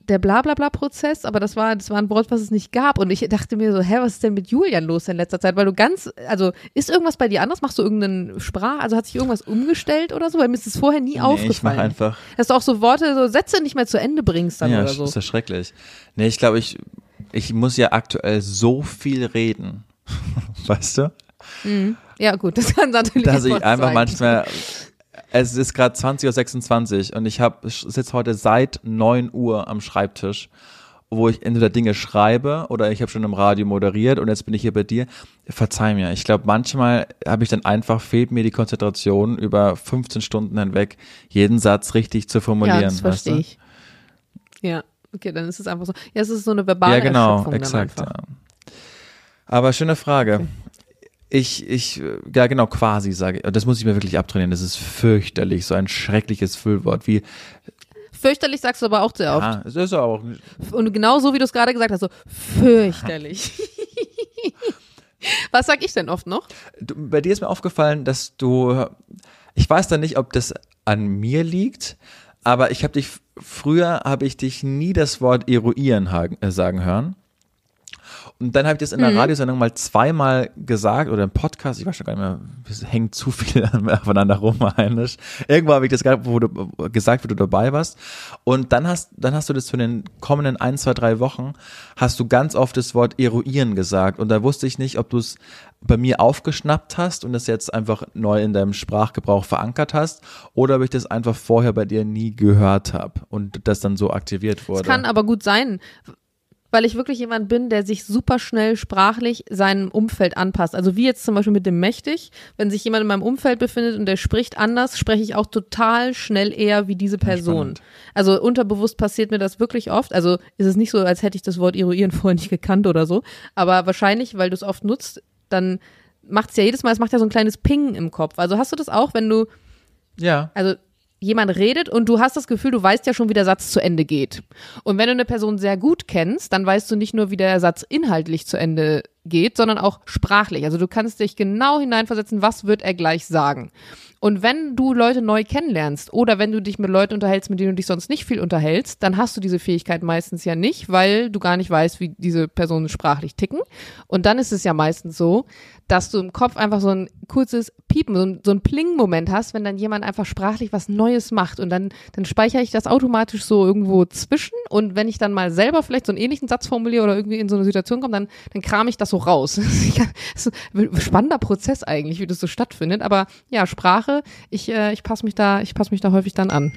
der Blablabla-Prozess, aber das war, das war ein Wort, was es nicht gab. Und ich dachte mir so, hä, was ist denn mit Julian los in letzter Zeit? Weil du ganz, also ist irgendwas bei dir anders? Machst du irgendeinen Sprach, also hat sich irgendwas umgestellt oder so? Weil mir ist es vorher nie nee, ich aufgefallen. mache einfach. Dass du auch so Worte, so Sätze nicht mehr zu Ende bringst dann ja, oder so. ist ja schrecklich. Nee, ich glaube, ich, ich muss ja aktuell so viel reden. weißt du? Ja, gut, das kann natürlich Dass ich einfach sein. manchmal. Es ist gerade 20.26 Uhr und ich habe sitze heute seit 9 Uhr am Schreibtisch, wo ich entweder Dinge schreibe oder ich habe schon im Radio moderiert und jetzt bin ich hier bei dir. Verzeih mir, ich glaube, manchmal habe ich dann einfach, fehlt mir die Konzentration über 15 Stunden hinweg, jeden Satz richtig zu formulieren. Ja, das weißt du? verstehe ich. Ja, okay, dann ist es einfach so. Ja, es ist so eine verbale Ja, genau, exakt. Ja. Aber schöne Frage. Ich, ich, ja genau, quasi sage ich. Das muss ich mir wirklich abtrainieren. Das ist fürchterlich, so ein schreckliches Füllwort. Wie, Fürchterlich sagst du aber auch sehr oft. ja, es ist auch, Und genau so, wie du es gerade gesagt hast, so fürchterlich. Was sag ich denn oft noch? du, bei dir ist mir aufgefallen, dass du, ich weiß dann nicht, ob das an mir liegt, aber ich habe dich, früher habe ich dich nie das Wort eruieren äh, sagen hören. Und dann habe ich das in der Radiosendung mal zweimal gesagt oder im Podcast, ich weiß schon gar nicht mehr, es hängt zu viel aufeinander rum eigentlich. Irgendwo habe ich das gesagt, wo du gesagt, wo du dabei warst. Und dann hast, dann hast du das für den kommenden ein, zwei, drei Wochen, hast du ganz oft das Wort eruieren gesagt. Und da wusste ich nicht, ob du es bei mir aufgeschnappt hast und das jetzt einfach neu in deinem Sprachgebrauch verankert hast oder ob ich das einfach vorher bei dir nie gehört habe und das dann so aktiviert wurde. Es kann aber gut sein, weil ich wirklich jemand bin, der sich super schnell sprachlich seinem Umfeld anpasst. Also wie jetzt zum Beispiel mit dem Mächtig. Wenn sich jemand in meinem Umfeld befindet und der spricht anders, spreche ich auch total schnell eher wie diese Person. spannend. Also unterbewusst passiert mir das wirklich oft. Also ist es nicht so, als hätte ich das Wort eruieren vorher nicht gekannt oder so. Aber wahrscheinlich, weil du es oft nutzt, dann macht es ja jedes Mal, es macht ja so ein kleines Ping im Kopf. Also hast du das auch, wenn du ja. also jemand redet und du hast das Gefühl, du weißt ja schon, wie der Satz zu Ende geht. Und wenn du eine Person sehr gut kennst, dann weißt du nicht nur, wie der Satz inhaltlich zu Ende geht, sondern auch sprachlich. Also du kannst dich genau hineinversetzen, was wird er gleich sagen. Und wenn du Leute neu kennenlernst oder wenn du dich mit Leuten unterhältst, mit denen du dich sonst nicht viel unterhältst, dann hast du diese Fähigkeit meistens ja nicht, weil du gar nicht weißt, wie diese Personen sprachlich ticken. Und dann ist es ja meistens so, dass du im Kopf einfach so ein kurzes Piepen, so ein, so ein Pling-Moment hast, wenn dann jemand einfach sprachlich was Neues macht. Und dann, dann speichere ich das automatisch so irgendwo zwischen. Und wenn ich dann mal selber vielleicht so einen ähnlichen Satz formuliere oder irgendwie in so eine Situation komme, dann, dann kram ich das so raus. das ist ein spannender Prozess eigentlich, wie das so stattfindet. Aber ja, Sprache, ich, äh, ich passe mich da, ich passe mich da häufig dann an.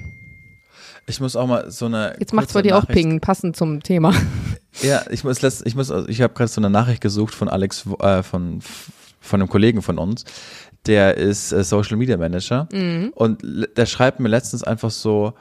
Ich muss auch mal so eine. Jetzt macht's bei dir auch Pingen, passend zum Thema. Ja, ich muss, ich muss, ich habe gerade so eine Nachricht gesucht von Alex, äh, von von einem Kollegen von uns, der ist äh, Social Media Manager Mhm. und der schreibt mir letztens einfach so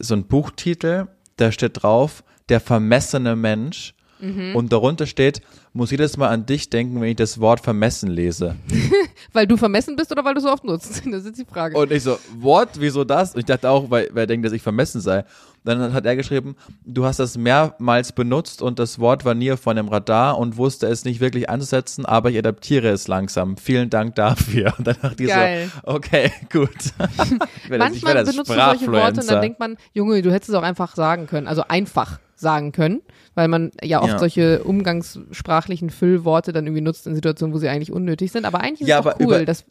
so ein Buchtitel, da steht drauf, der vermessene Mensch Mhm. und darunter steht, muss jedes Mal an dich denken, wenn ich das Wort vermessen lese. Weil du vermessen bist oder weil du so oft nutzt? Das ist die Frage. Und ich so, what? Wieso das? Und ich dachte auch, weil, weil er denkt, dass ich vermessen sei. Dann hat er geschrieben, du hast das mehrmals benutzt und das Wort war nie von dem Radar und wusste es nicht wirklich anzusetzen, aber ich adaptiere es langsam. Vielen Dank dafür. Und dann dachte ich Geil. so, okay, gut. ich ich Manchmal benutzt du solche Worte und dann denkt man, Junge, du hättest es auch einfach sagen können. Also einfach sagen können, weil man ja oft Ja. solche umgangssprachlichen Füllworte dann irgendwie nutzt in Situationen, wo sie eigentlich unnötig sind. Aber eigentlich ist Ja, es cool. dass,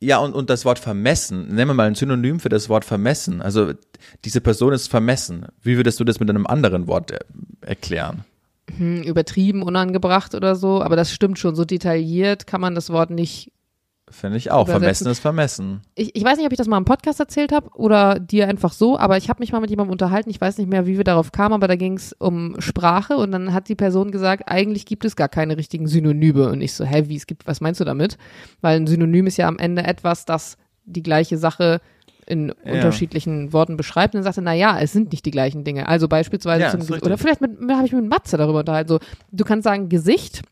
Ja, und, und das Wort vermessen, nennen wir mal ein Synonym für das Wort vermessen. Also diese Person ist vermessen. Wie würdest du das mit einem anderen Wort äh, erklären? hm, übertrieben, unangebracht oder so. Aber das stimmt schon. So detailliert kann man das Wort nicht Finde ich auch. Vermessen ist vermessen. ich, ich weiß nicht, ob ich das mal im Podcast erzählt habe oder dir einfach so, aber ich habe mich mal mit jemandem unterhalten, ich weiß nicht mehr, wie wir darauf kamen, aber da ging es um Sprache und dann hat die Person gesagt, eigentlich gibt es gar keine richtigen Synonyme und ich so, hä, wie es gibt, was meinst du damit? Weil ein Synonym ist ja am Ende etwas, das die gleiche Sache in Ja. unterschiedlichen Worten beschreibt und dann sagte, na ja, es sind nicht die gleichen Dinge. Also beispielsweise Ja, zum ist Ges- richtig. oder vielleicht habe ich mit Matze darüber unterhalten, so, du kannst sagen Gesicht,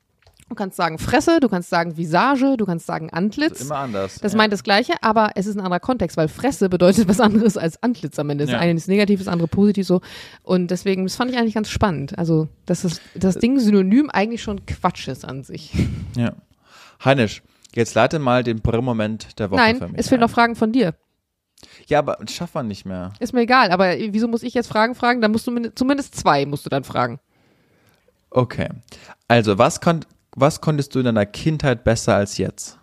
du kannst sagen Fresse, du kannst sagen Visage, du kannst sagen Antlitz. Immer anders. Das ja. meint das Gleiche, aber es ist ein anderer Kontext, weil Fresse bedeutet was anderes als Antlitz am Ende. Das Ja. eine ist negativ, das andere positiv so. Und deswegen, das fand ich eigentlich ganz spannend. Also, dass das, das Ding Synonym eigentlich schon Quatsch ist an sich. Ja. Heinisch, jetzt leite mal den Brillmoment der Woche für Nein, mich es fehlen ein. noch Fragen von dir. Ja, aber das schafft man nicht mehr. Ist mir egal, aber wieso muss ich jetzt Fragen fragen? Dann musst du min- zumindest zwei musst du dann fragen. Okay. Also, was, kon was konntest du in deiner Kindheit besser als jetzt?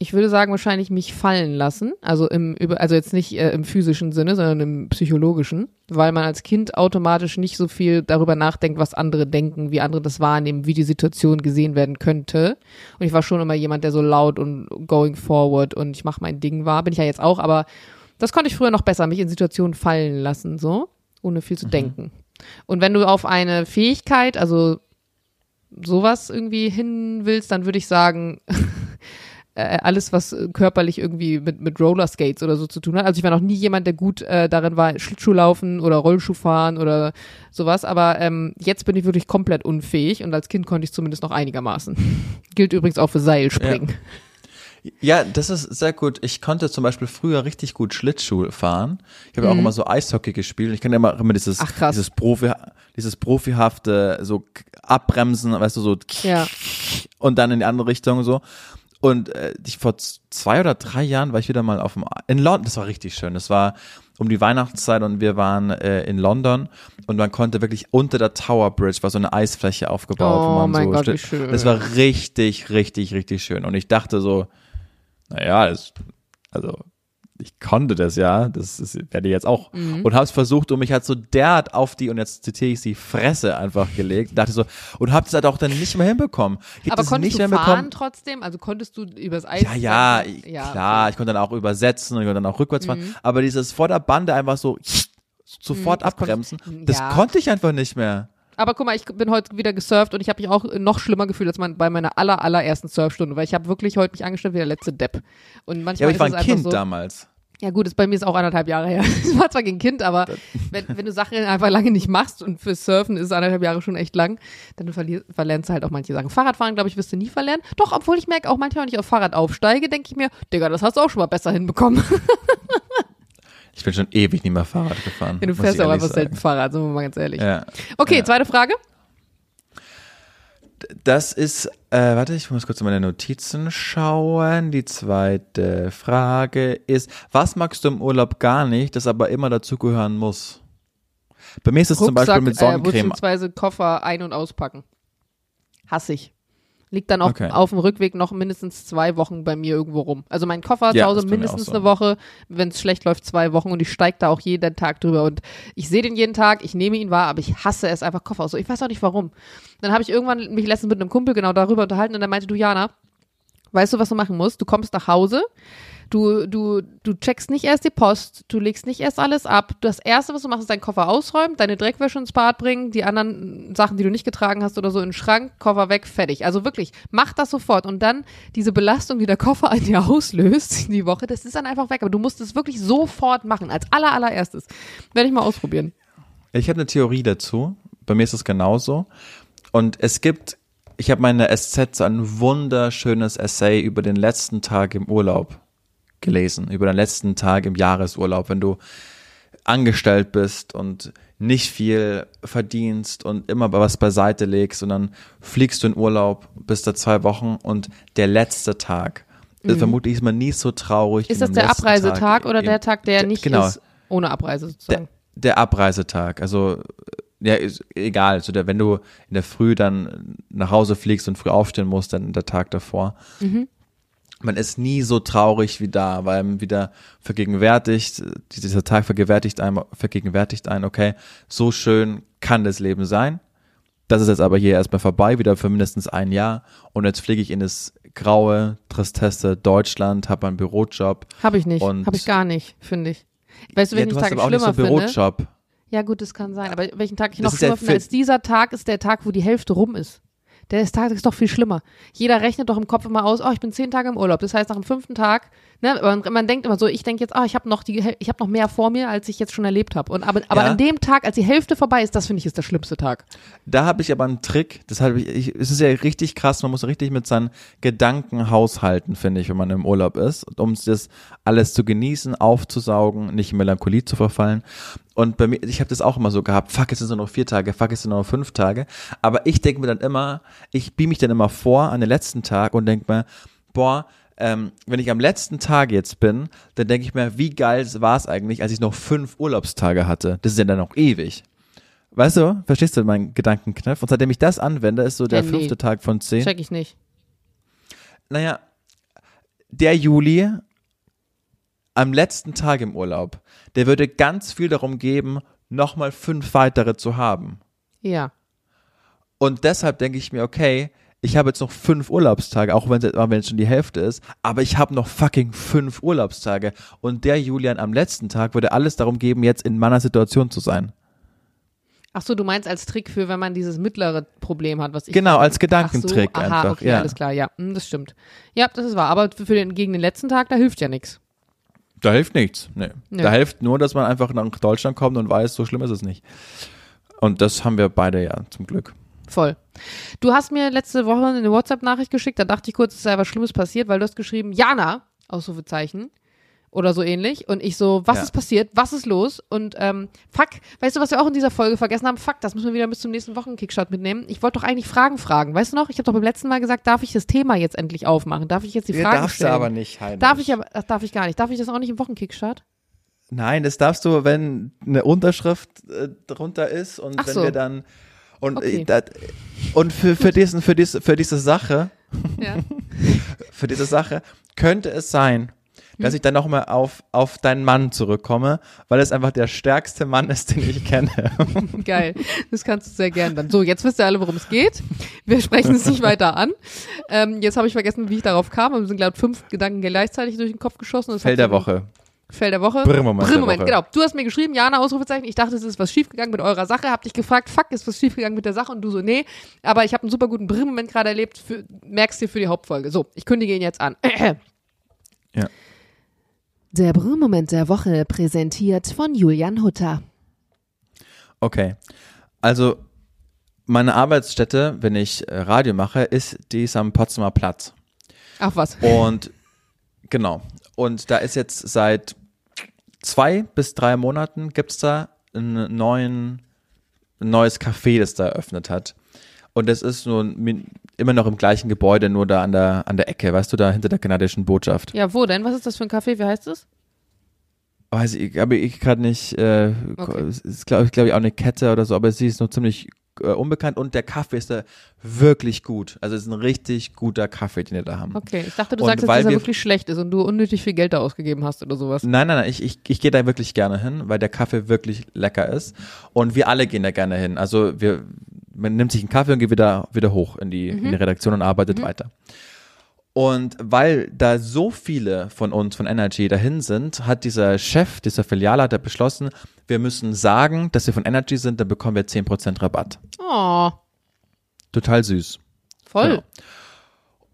Ich würde sagen, wahrscheinlich mich fallen lassen. Also im also jetzt nicht äh, im physischen Sinne, sondern im psychologischen, weil man als Kind automatisch nicht so viel darüber nachdenkt, was andere denken, wie andere das wahrnehmen, wie die Situation gesehen werden könnte. Und ich war schon immer jemand, der so laut und going forward und ich mache mein Ding war. Bin ich ja jetzt auch, aber das konnte ich früher noch besser, mich in Situationen fallen lassen, so, ohne viel zu denken. Und wenn du auf eine Fähigkeit, also sowas irgendwie hin willst, dann würde ich sagen, äh, alles, was äh, körperlich irgendwie mit, mit Rollerskates oder so zu tun hat. Also ich war noch nie jemand, der gut äh, darin war, Schlittschuhlaufen oder Rollschuhfahren oder sowas, aber ähm, jetzt bin ich wirklich komplett unfähig und als Kind konnte ich zumindest noch einigermaßen. Gilt übrigens auch für Seilspringen. Ja, das ist sehr gut. Ich konnte zum Beispiel früher richtig gut Schlittschuh fahren. Ich habe ja auch immer so Eishockey gespielt. Ich kann immer, immer dieses, Mhm. Ach, dieses Profi, dieses profihafte, so abbremsen, weißt du, so Ja. und dann in die andere Richtung so. Und äh, ich vor zwei oder drei Jahren war ich wieder mal auf dem in London. Das war richtig schön. Das war um die Weihnachtszeit und wir waren äh, in London und man konnte wirklich unter der Tower Bridge war so eine Eisfläche aufgebaut. Oh wo man mein so Gott, wie schön. Das war richtig, richtig, richtig schön. Und ich dachte so, naja, das, also ich konnte das ja, das ist, werde ich jetzt auch. Mhm. Und habe es versucht und mich hat so derart auf die, und jetzt zitiere ich sie, Fresse einfach gelegt. Dachte so, und habe es halt auch dann nicht mehr hinbekommen. Ich hab Aber das konntest nicht du mehr fahren bekommen. trotzdem? Also konntest du übers Eis? Ja, ja, ich- klar, ich konnte dann auch übersetzen und ich konnte dann auch rückwärts Mhm. fahren. Aber dieses vor der Bande einfach so sofort das konntest- abbremsen, das ja. konnte ich einfach nicht mehr. Aber guck mal, ich bin heute wieder gesurft und ich habe mich auch noch schlimmer gefühlt als mein, bei meiner aller, allerersten Surfstunde, weil ich habe wirklich heute mich angestellt wie der letzte Depp. Und manchmal Ja, aber ich ist war ein einfach Kind so, damals. Ja gut, ist bei mir ist auch anderthalb Jahre her. Es war zwar kein Kind, aber wenn, wenn du Sachen einfach lange nicht machst und für Surfen ist anderthalb Jahre schon echt lang, dann verlernst du halt auch manche Sachen. Fahrradfahren, glaube ich, wirst du nie verlernen. Doch, obwohl ich merke, auch manchmal, wenn ich auf Fahrrad aufsteige, denke ich mir, Digga, das hast du auch schon mal besser hinbekommen. Ich bin schon ewig nicht mehr Fahrrad gefahren. Ja, du fährst auch einfach selten. Fahrrad, sind wir mal ganz ehrlich. Ja. Okay, Ja. zweite Frage. Das ist, äh, warte, ich muss kurz in meine Notizen schauen. Die zweite Frage ist, was magst du im Urlaub gar nicht, das aber immer dazugehören muss? Bei mir ist es zum Beispiel mit äh, Sonnencreme. beziehungsweise Koffer ein- und auspacken. Hasse ich. Liegt dann auch Okay. auf dem Rückweg noch mindestens zwei Wochen bei mir irgendwo rum. Also mein Koffer zu Ja, Hause bei mir mindestens so. eine Woche, wenn es schlecht läuft, zwei Wochen und ich steige da auch jeden Tag drüber und ich sehe den jeden Tag, ich nehme ihn wahr, aber ich hasse es einfach Koffer aus. So, ich weiß auch nicht warum. Dann habe ich irgendwann mich letztens mit einem Kumpel genau darüber unterhalten und er meinte, du Jana, weißt du, was du machen musst? Du kommst nach Hause, du, du, du checkst nicht erst die Post, du legst nicht erst alles ab. Das erste, was du machst, ist deinen Koffer ausräumen, deine Dreckwäsche ins Bad bringen, die anderen Sachen, die du nicht getragen hast oder so in den Schrank, Koffer weg, fertig. Also wirklich, mach das sofort und dann diese Belastung, die der Koffer an dir auslöst, die Woche, das ist dann einfach weg. Aber du musst es wirklich sofort machen, als aller, allererstes. Werde ich mal ausprobieren. Ich habe eine Theorie dazu. Bei mir ist es genauso. Und es gibt, ich habe meine SZ ein wunderschönes Essay über den letzten Tag im Urlaub gelesen, über den letzten Tag im Jahresurlaub, wenn du angestellt bist und nicht viel verdienst und immer was beiseite legst und dann fliegst du in Urlaub, bist da zwei Wochen und der letzte Tag. Mhm. Vermutlich ist man nie so traurig. Ist das der Abreisetag Tag oder der Tag, der nicht genau, ist ohne Abreise sozusagen? Der, der Abreisetag. Also ja, ist egal. Also der, wenn du in der Früh dann nach Hause fliegst und früh aufstehen musst, dann der Tag davor. Mhm man ist nie so traurig wie da, weil man wieder vergegenwärtigt, dieser Tag vergegenwärtigt einem, vergegenwärtigt einen, okay, so schön kann das Leben sein. Das ist jetzt aber hier erstmal vorbei, wieder für mindestens ein Jahr. Und jetzt fliege ich in das graue, tristesse Deutschland, habe einen Bürojob. Habe ich nicht, habe ich gar nicht, finde ich. Weißt du, welchen ja, du Tag ich schlimmer so Bürojob. Ja gut, das kann sein. Aber welchen Tag ich noch schlimmer finde als dieser Tag, ist der Tag, wo die Hälfte rum ist. Der Tag ist doch viel schlimmer. Jeder rechnet doch im Kopf immer aus, oh, ich bin zehn Tage im Urlaub. Das heißt, nach dem fünften Tag, ne, man, man denkt immer so, ich denke jetzt, oh, ich habe noch die, ich habe noch mehr vor mir, als ich jetzt schon erlebt habe. Und aber, aber ja. an dem Tag, als die Hälfte vorbei ist, das finde ich ist der schlimmste Tag. Da habe ich aber einen Trick. Deshalb, ich, ich, es ist ja richtig krass. Man muss richtig mit seinen Gedanken haushalten, finde ich, wenn man im Urlaub ist, um das alles zu genießen, aufzusaugen, nicht in Melancholie zu verfallen. Und bei mir, ich habe das auch immer so gehabt, fuck, es sind nur noch vier Tage, fuck, es sind nur noch fünf Tage. Aber ich denke mir dann immer, ich beam mich dann immer vor an den letzten Tag und denke mir, boah, ähm, wenn ich am letzten Tag jetzt bin, dann denke ich mir, wie geil war es eigentlich, als ich noch fünf Urlaubstage hatte. Das ist ja dann noch ewig. Weißt du, verstehst du meinen Gedankenkniff? Und seitdem ich das anwende, ist so der hey, fünfte Tag von zehn. Check ich nicht. Naja, der Juli am letzten Tag im Urlaub, der würde ganz viel darum geben, nochmal fünf weitere zu haben. Ja. Und deshalb denke ich mir, okay, ich habe jetzt noch fünf Urlaubstage, auch wenn es schon die Hälfte ist, aber ich habe noch fucking fünf Urlaubstage. Und der Julian am letzten Tag würde alles darum geben, jetzt in meiner Situation zu sein. Ach so, du meinst als Trick für, wenn man dieses mittlere Problem hat, was ich Genau, als Gedankentrick so, aha, einfach. Okay, ja. alles klar, ja, hm, das stimmt. Ja, das ist wahr. Aber für den gegen den letzten Tag, da hilft ja nichts. Da hilft nichts. Nee. nee. Da hilft nur, dass man einfach nach Deutschland kommt und weiß, so schlimm ist es nicht. Und das haben wir beide ja zum Glück. Voll. Du hast mir letzte Woche eine WhatsApp-Nachricht geschickt, da dachte ich kurz, es sei was Schlimmes passiert, weil du hast geschrieben, Jana, Ausrufezeichen, oder so ähnlich. Und ich so, was ja. ist passiert? Was ist los? Und ähm, fuck, weißt du, was wir auch in dieser Folge vergessen haben? Fuck, das müssen wir wieder bis zum nächsten Wochenkickstart mitnehmen. Ich wollte doch eigentlich Fragen fragen. Weißt du noch? Ich habe doch beim letzten Mal gesagt, darf ich das Thema jetzt endlich aufmachen? Darf ich jetzt die Fragen darfst stellen? Darfst du aber nicht, Heinrich. Darf ich aber, das darf ich gar nicht. Darf ich das auch nicht im Wochenkickstart? Nein, das darfst du, wenn eine Unterschrift äh, drunter ist und Ach wenn so. wir dann und okay. äh, und für, für diesen für diese für diese Sache ja. für diese Sache könnte es sein, dass ich dann nochmal auf, auf deinen Mann zurückkomme, weil es einfach der stärkste Mann ist, den ich kenne. Geil. Das kannst du sehr gern dann. So, jetzt wisst ihr alle, worum es geht. Wir sprechen es nicht weiter an. Ähm, jetzt habe ich vergessen, wie ich darauf kam. Wir sind, glaube ich, fünf Gedanken gleichzeitig durch den Kopf geschossen. Das Fell der Woche. Fell der Woche. Brillmoment. Brillmoment, genau. Du hast mir geschrieben, Jana, Ausrufezeichen. Ich dachte, es ist was schiefgegangen mit eurer Sache. Hab dich gefragt, fuck, ist was schiefgegangen mit der Sache? Und du so, nee. Aber ich habe einen super guten Brillmoment gerade erlebt. Für, merkst dir für die Hauptfolge. So, ich kündige ihn jetzt an. ja. Der Brühmoment der Woche präsentiert von Julian Hutter. Okay. Also meine Arbeitsstätte, wenn ich äh, Radio mache, ist die am Potsdamer Platz. Ach was. Und genau. Und da ist jetzt seit zwei bis drei Monaten gibt es da einen neuen, ein neues Café, das da eröffnet hat. Und das ist nur immer noch im gleichen Gebäude, nur da an der, an der Ecke, weißt du, da hinter der kanadischen Botschaft. Ja, wo denn? Was ist das für ein Café? Wie heißt es? Weiß ich, aber ich gerade nicht, äh, okay. ist glaube ich, glaube ich auch eine Kette oder so, aber sie ist nur ziemlich äh, unbekannt und der Kaffee ist da wirklich gut. Also es ist ein richtig guter Kaffee, den wir da haben. Okay, ich dachte, du und sagst jetzt, dass er wirklich schlecht ist und du unnötig viel Geld da ausgegeben hast oder sowas. Nein, nein, nein, ich, ich, ich gehe da wirklich gerne hin, weil der Kaffee wirklich lecker ist und wir alle gehen da gerne hin. Also wir, man nimmt sich einen Kaffee und geht wieder, wieder hoch in die, mhm. in die Redaktion und arbeitet mhm. weiter. Und weil da so viele von uns, von Energy, dahin sind, hat dieser Chef, dieser Filialleiter beschlossen, wir müssen sagen, dass wir von Energy sind, dann bekommen wir 10% Rabatt. Oh. Total süß. Voll.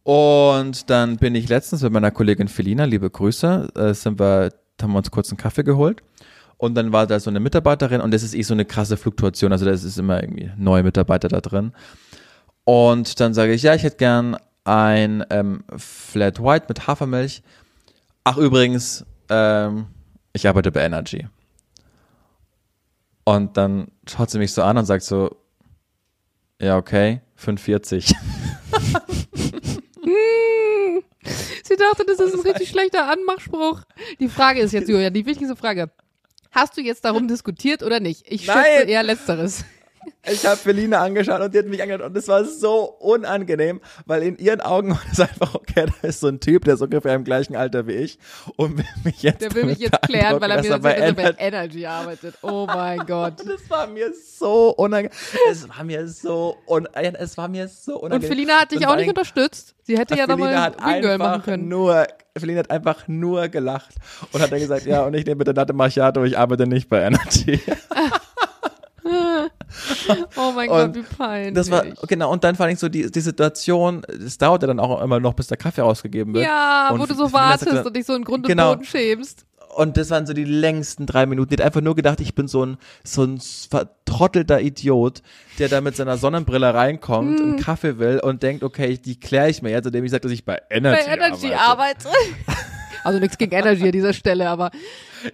Genau. Und dann bin ich letztens mit meiner Kollegin Felina, liebe Grüße, äh, sind wir, haben wir uns kurz einen Kaffee geholt. Und dann war da so eine Mitarbeiterin und das ist eh so eine krasse Fluktuation. Also da ist immer irgendwie neue Mitarbeiter da drin. Und dann sage ich, ja, ich hätte gern ein ähm, Flat White mit Hafermilch. Ach, übrigens, ähm, ich arbeite bei Energy. Und dann schaut sie mich so an und sagt so, ja, okay, 45. Sie dachte, das ist ein richtig schlechter Anmachspruch. Die Frage ist jetzt, Julia, die wichtigste Frage. Hast du jetzt darum diskutiert oder nicht? Ich schätze Nein. eher Letzteres. Ich habe Felina angeschaut und die hat mich angeschaut und es war so unangenehm, weil in ihren Augen war es einfach, okay, da ist so ein Typ, der ist ungefähr im gleichen Alter wie ich und will mich jetzt Der will mich jetzt klären, weil er mir bei er bei Energy- arbeitet. Oh mein Gott. Das war mir so unangenehm. Es war mir so unangenehm. Es war mir so Und unangenehm. Felina hat dich Und auch nicht unterstützt. Sie hätte ja nochmal Wing Girl machen können. nur, Felina hat einfach nur gelacht und hat dann gesagt, ja, und ich nehme bitte Latte Macchiato, ich arbeite nicht bei Energy. Oh mein Und Gott, wie peinlich. Das war, genau, und dann fand ich so die, die Situation, es dauerte dann auch immer noch, bis der Kaffee ausgegeben wird. Ja, und wo du so wartest sagte- und dich so in Grund und Genau. Boden schämst. Und das waren so die längsten drei Minuten. Hat einfach nur gedacht, ich bin so ein, so ein vertrottelter Idiot, der da mit seiner Sonnenbrille reinkommt Hm. und Kaffee will und denkt, okay, die kläre ich mir jetzt, indem ich sage, dass ich bei Energy, Bei Energy arbeite. arbeite. Also nichts gegen Energy an dieser Stelle, aber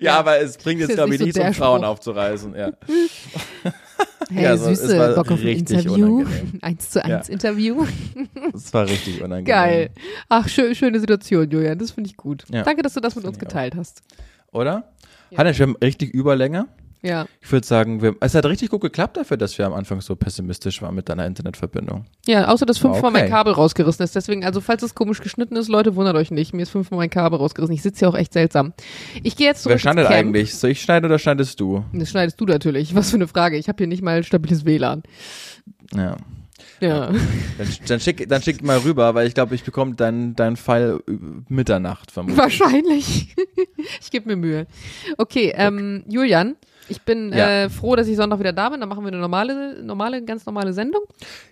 Ja, aber es bringt jetzt, glaube nicht ich, so nichts, der um Frauen aufzureißen. Ja. hey, Ja, es Süße, war Bock auf ein Interview. Eins zu eins Interview. Es war richtig unangenehm. Geil. Ach, schö schöne Situation, Julian. Das finde ich gut. Ja. Danke, dass du das mit uns ich auch. geteilt hast. Oder? Hannes, wir haben richtig Überlänge. Ja. Ich würde sagen, wir, es hat richtig gut geklappt dafür, dass wir am Anfang so pessimistisch waren mit deiner Internetverbindung. Ja, außer dass fünfmal Okay. mein Kabel rausgerissen ist. Deswegen, also falls es komisch geschnitten ist, Leute, wundert euch nicht. Mir ist fünfmal mein Kabel rausgerissen. Ich sitze hier auch echt seltsam. Ich gehe jetzt zurück Wer schneidet eigentlich? Soll ich schneiden oder schneidest du? Das schneidest du natürlich. Was für eine Frage. Ich habe hier nicht mal stabiles WLAN. Ja. Ja. Dann, dann, schick, dann schick mal rüber, weil ich glaube, ich bekomme deinen dein Pfeil äh, Mitternacht vermutlich. Wahrscheinlich. ich gebe mir Mühe. Okay, ähm, Julian, ich bin Ja. äh, froh, dass ich Sonntag wieder da bin. Dann machen wir eine normale, normale, ganz normale Sendung.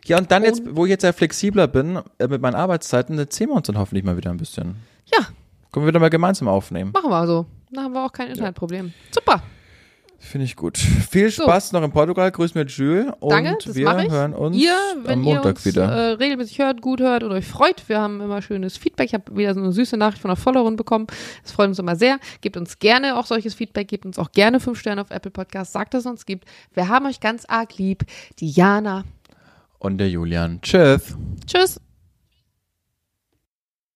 Ja, und dann jetzt, wo ich jetzt ja flexibler bin äh, mit meinen Arbeitszeiten, erzählen wir uns dann hoffentlich mal wieder ein bisschen. Ja, Können wir wieder mal gemeinsam aufnehmen. machen wir so. Dann haben wir auch kein Internetproblem. Super. Finde ich gut. Viel Spaß noch in Portugal. Grüß mir Jules. Und Danke, das wir ich. hören uns ihr, am Montag uns wieder. Äh, regelmäßig hört, gut hört und euch freut, wir haben immer schönes Feedback. Ich habe wieder so eine süße Nachricht von einer Followerin bekommen. Das freut uns immer sehr. Gebt uns gerne auch solches Feedback. Gebt uns auch gerne fünf Sterne auf Apple Podcast. Sagt, dass es uns gibt. Wir haben euch ganz arg lieb. Die Jana. und der Julian. Tschüss. Tschüss.